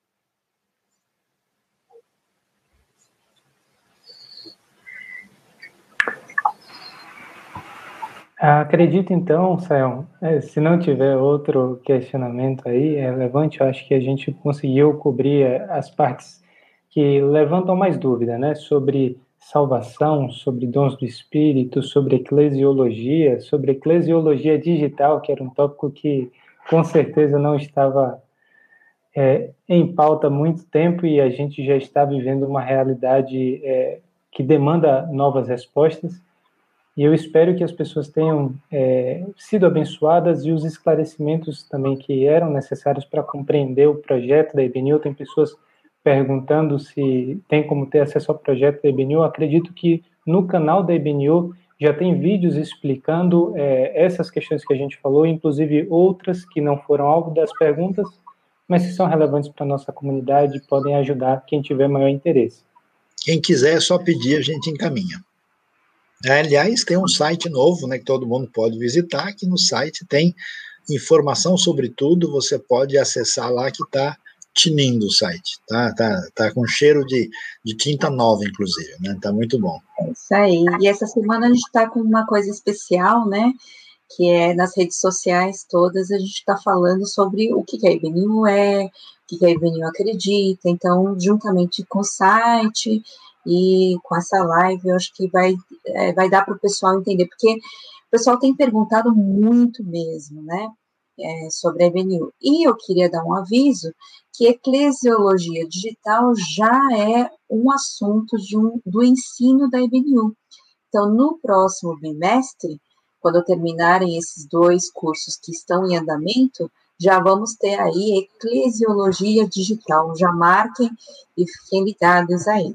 Acredito então, Sayão, é, se não tiver outro questionamento aí relevante, eu acho que a gente conseguiu cobrir as partes que levantam mais dúvida, né, sobre salvação, sobre dons do Espírito, sobre eclesiologia, sobre eclesiologia digital, que era um tópico que com certeza não estava é, em pauta há muito tempo e a gente já está vivendo uma realidade é, que demanda novas respostas. E eu espero que as pessoas tenham é, sido abençoadas e os esclarecimentos também que eram necessários para compreender o projeto da IBNU. Tem pessoas perguntando se tem como ter acesso ao projeto da IBNU. Acredito que no canal da IBNU já tem vídeos explicando é, essas questões que a gente falou, inclusive outras que não foram alvo das perguntas, mas que são relevantes para a nossa comunidade e podem ajudar quem tiver maior interesse. Quem quiser é só pedir, a gente encaminha. Aliás, tem um site novo, né, que todo mundo pode visitar, que no site tem informação sobre tudo, você pode acessar lá que está tinindo o site, tá, tá, tá com cheiro de, de tinta nova, inclusive, né, tá muito bom. É isso aí, e essa semana a gente está com uma coisa especial, né, que é nas redes sociais todas, a gente está falando sobre o que, que a IBNU é, o que, que a IBNU acredita, então, juntamente com o site e com essa live, eu acho que vai, é, vai dar para o pessoal entender, porque o pessoal tem perguntado muito mesmo, né, é, sobre a IBNU. E eu queria dar um aviso que eclesiologia digital já é um assunto um, do ensino da IBNU. Então, no próximo bimestre, quando terminarem esses dois cursos que estão em andamento, já vamos ter aí eclesiologia digital. Já marquem e fiquem ligados aí.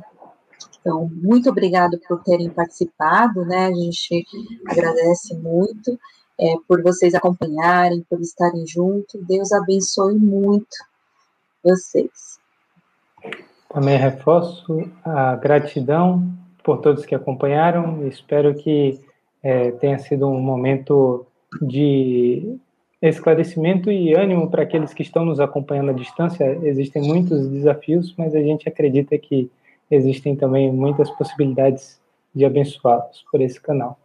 Então, muito obrigado por terem participado, né? A gente agradece muito é, por vocês acompanharem, por estarem juntos. Deus abençoe muito vocês. Também reforço a gratidão por todos que acompanharam. Espero que é, tenha sido um momento de esclarecimento e ânimo para aqueles que estão nos acompanhando à distância. Existem muitos desafios, mas a gente acredita que existem também muitas possibilidades de abençoá-los por esse canal.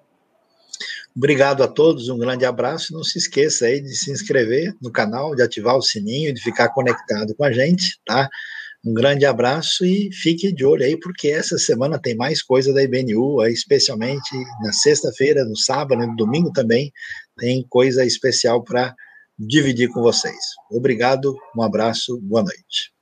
Obrigado a todos, um grande abraço. Não se esqueça aí de se inscrever no canal, de ativar o sininho, de ficar conectado com a gente, tá? Um grande abraço e fique de olho aí, porque essa semana tem mais coisa da IBNU, especialmente na sexta-feira, no sábado no domingo também, tem coisa especial para dividir com vocês. Obrigado, um abraço, boa noite.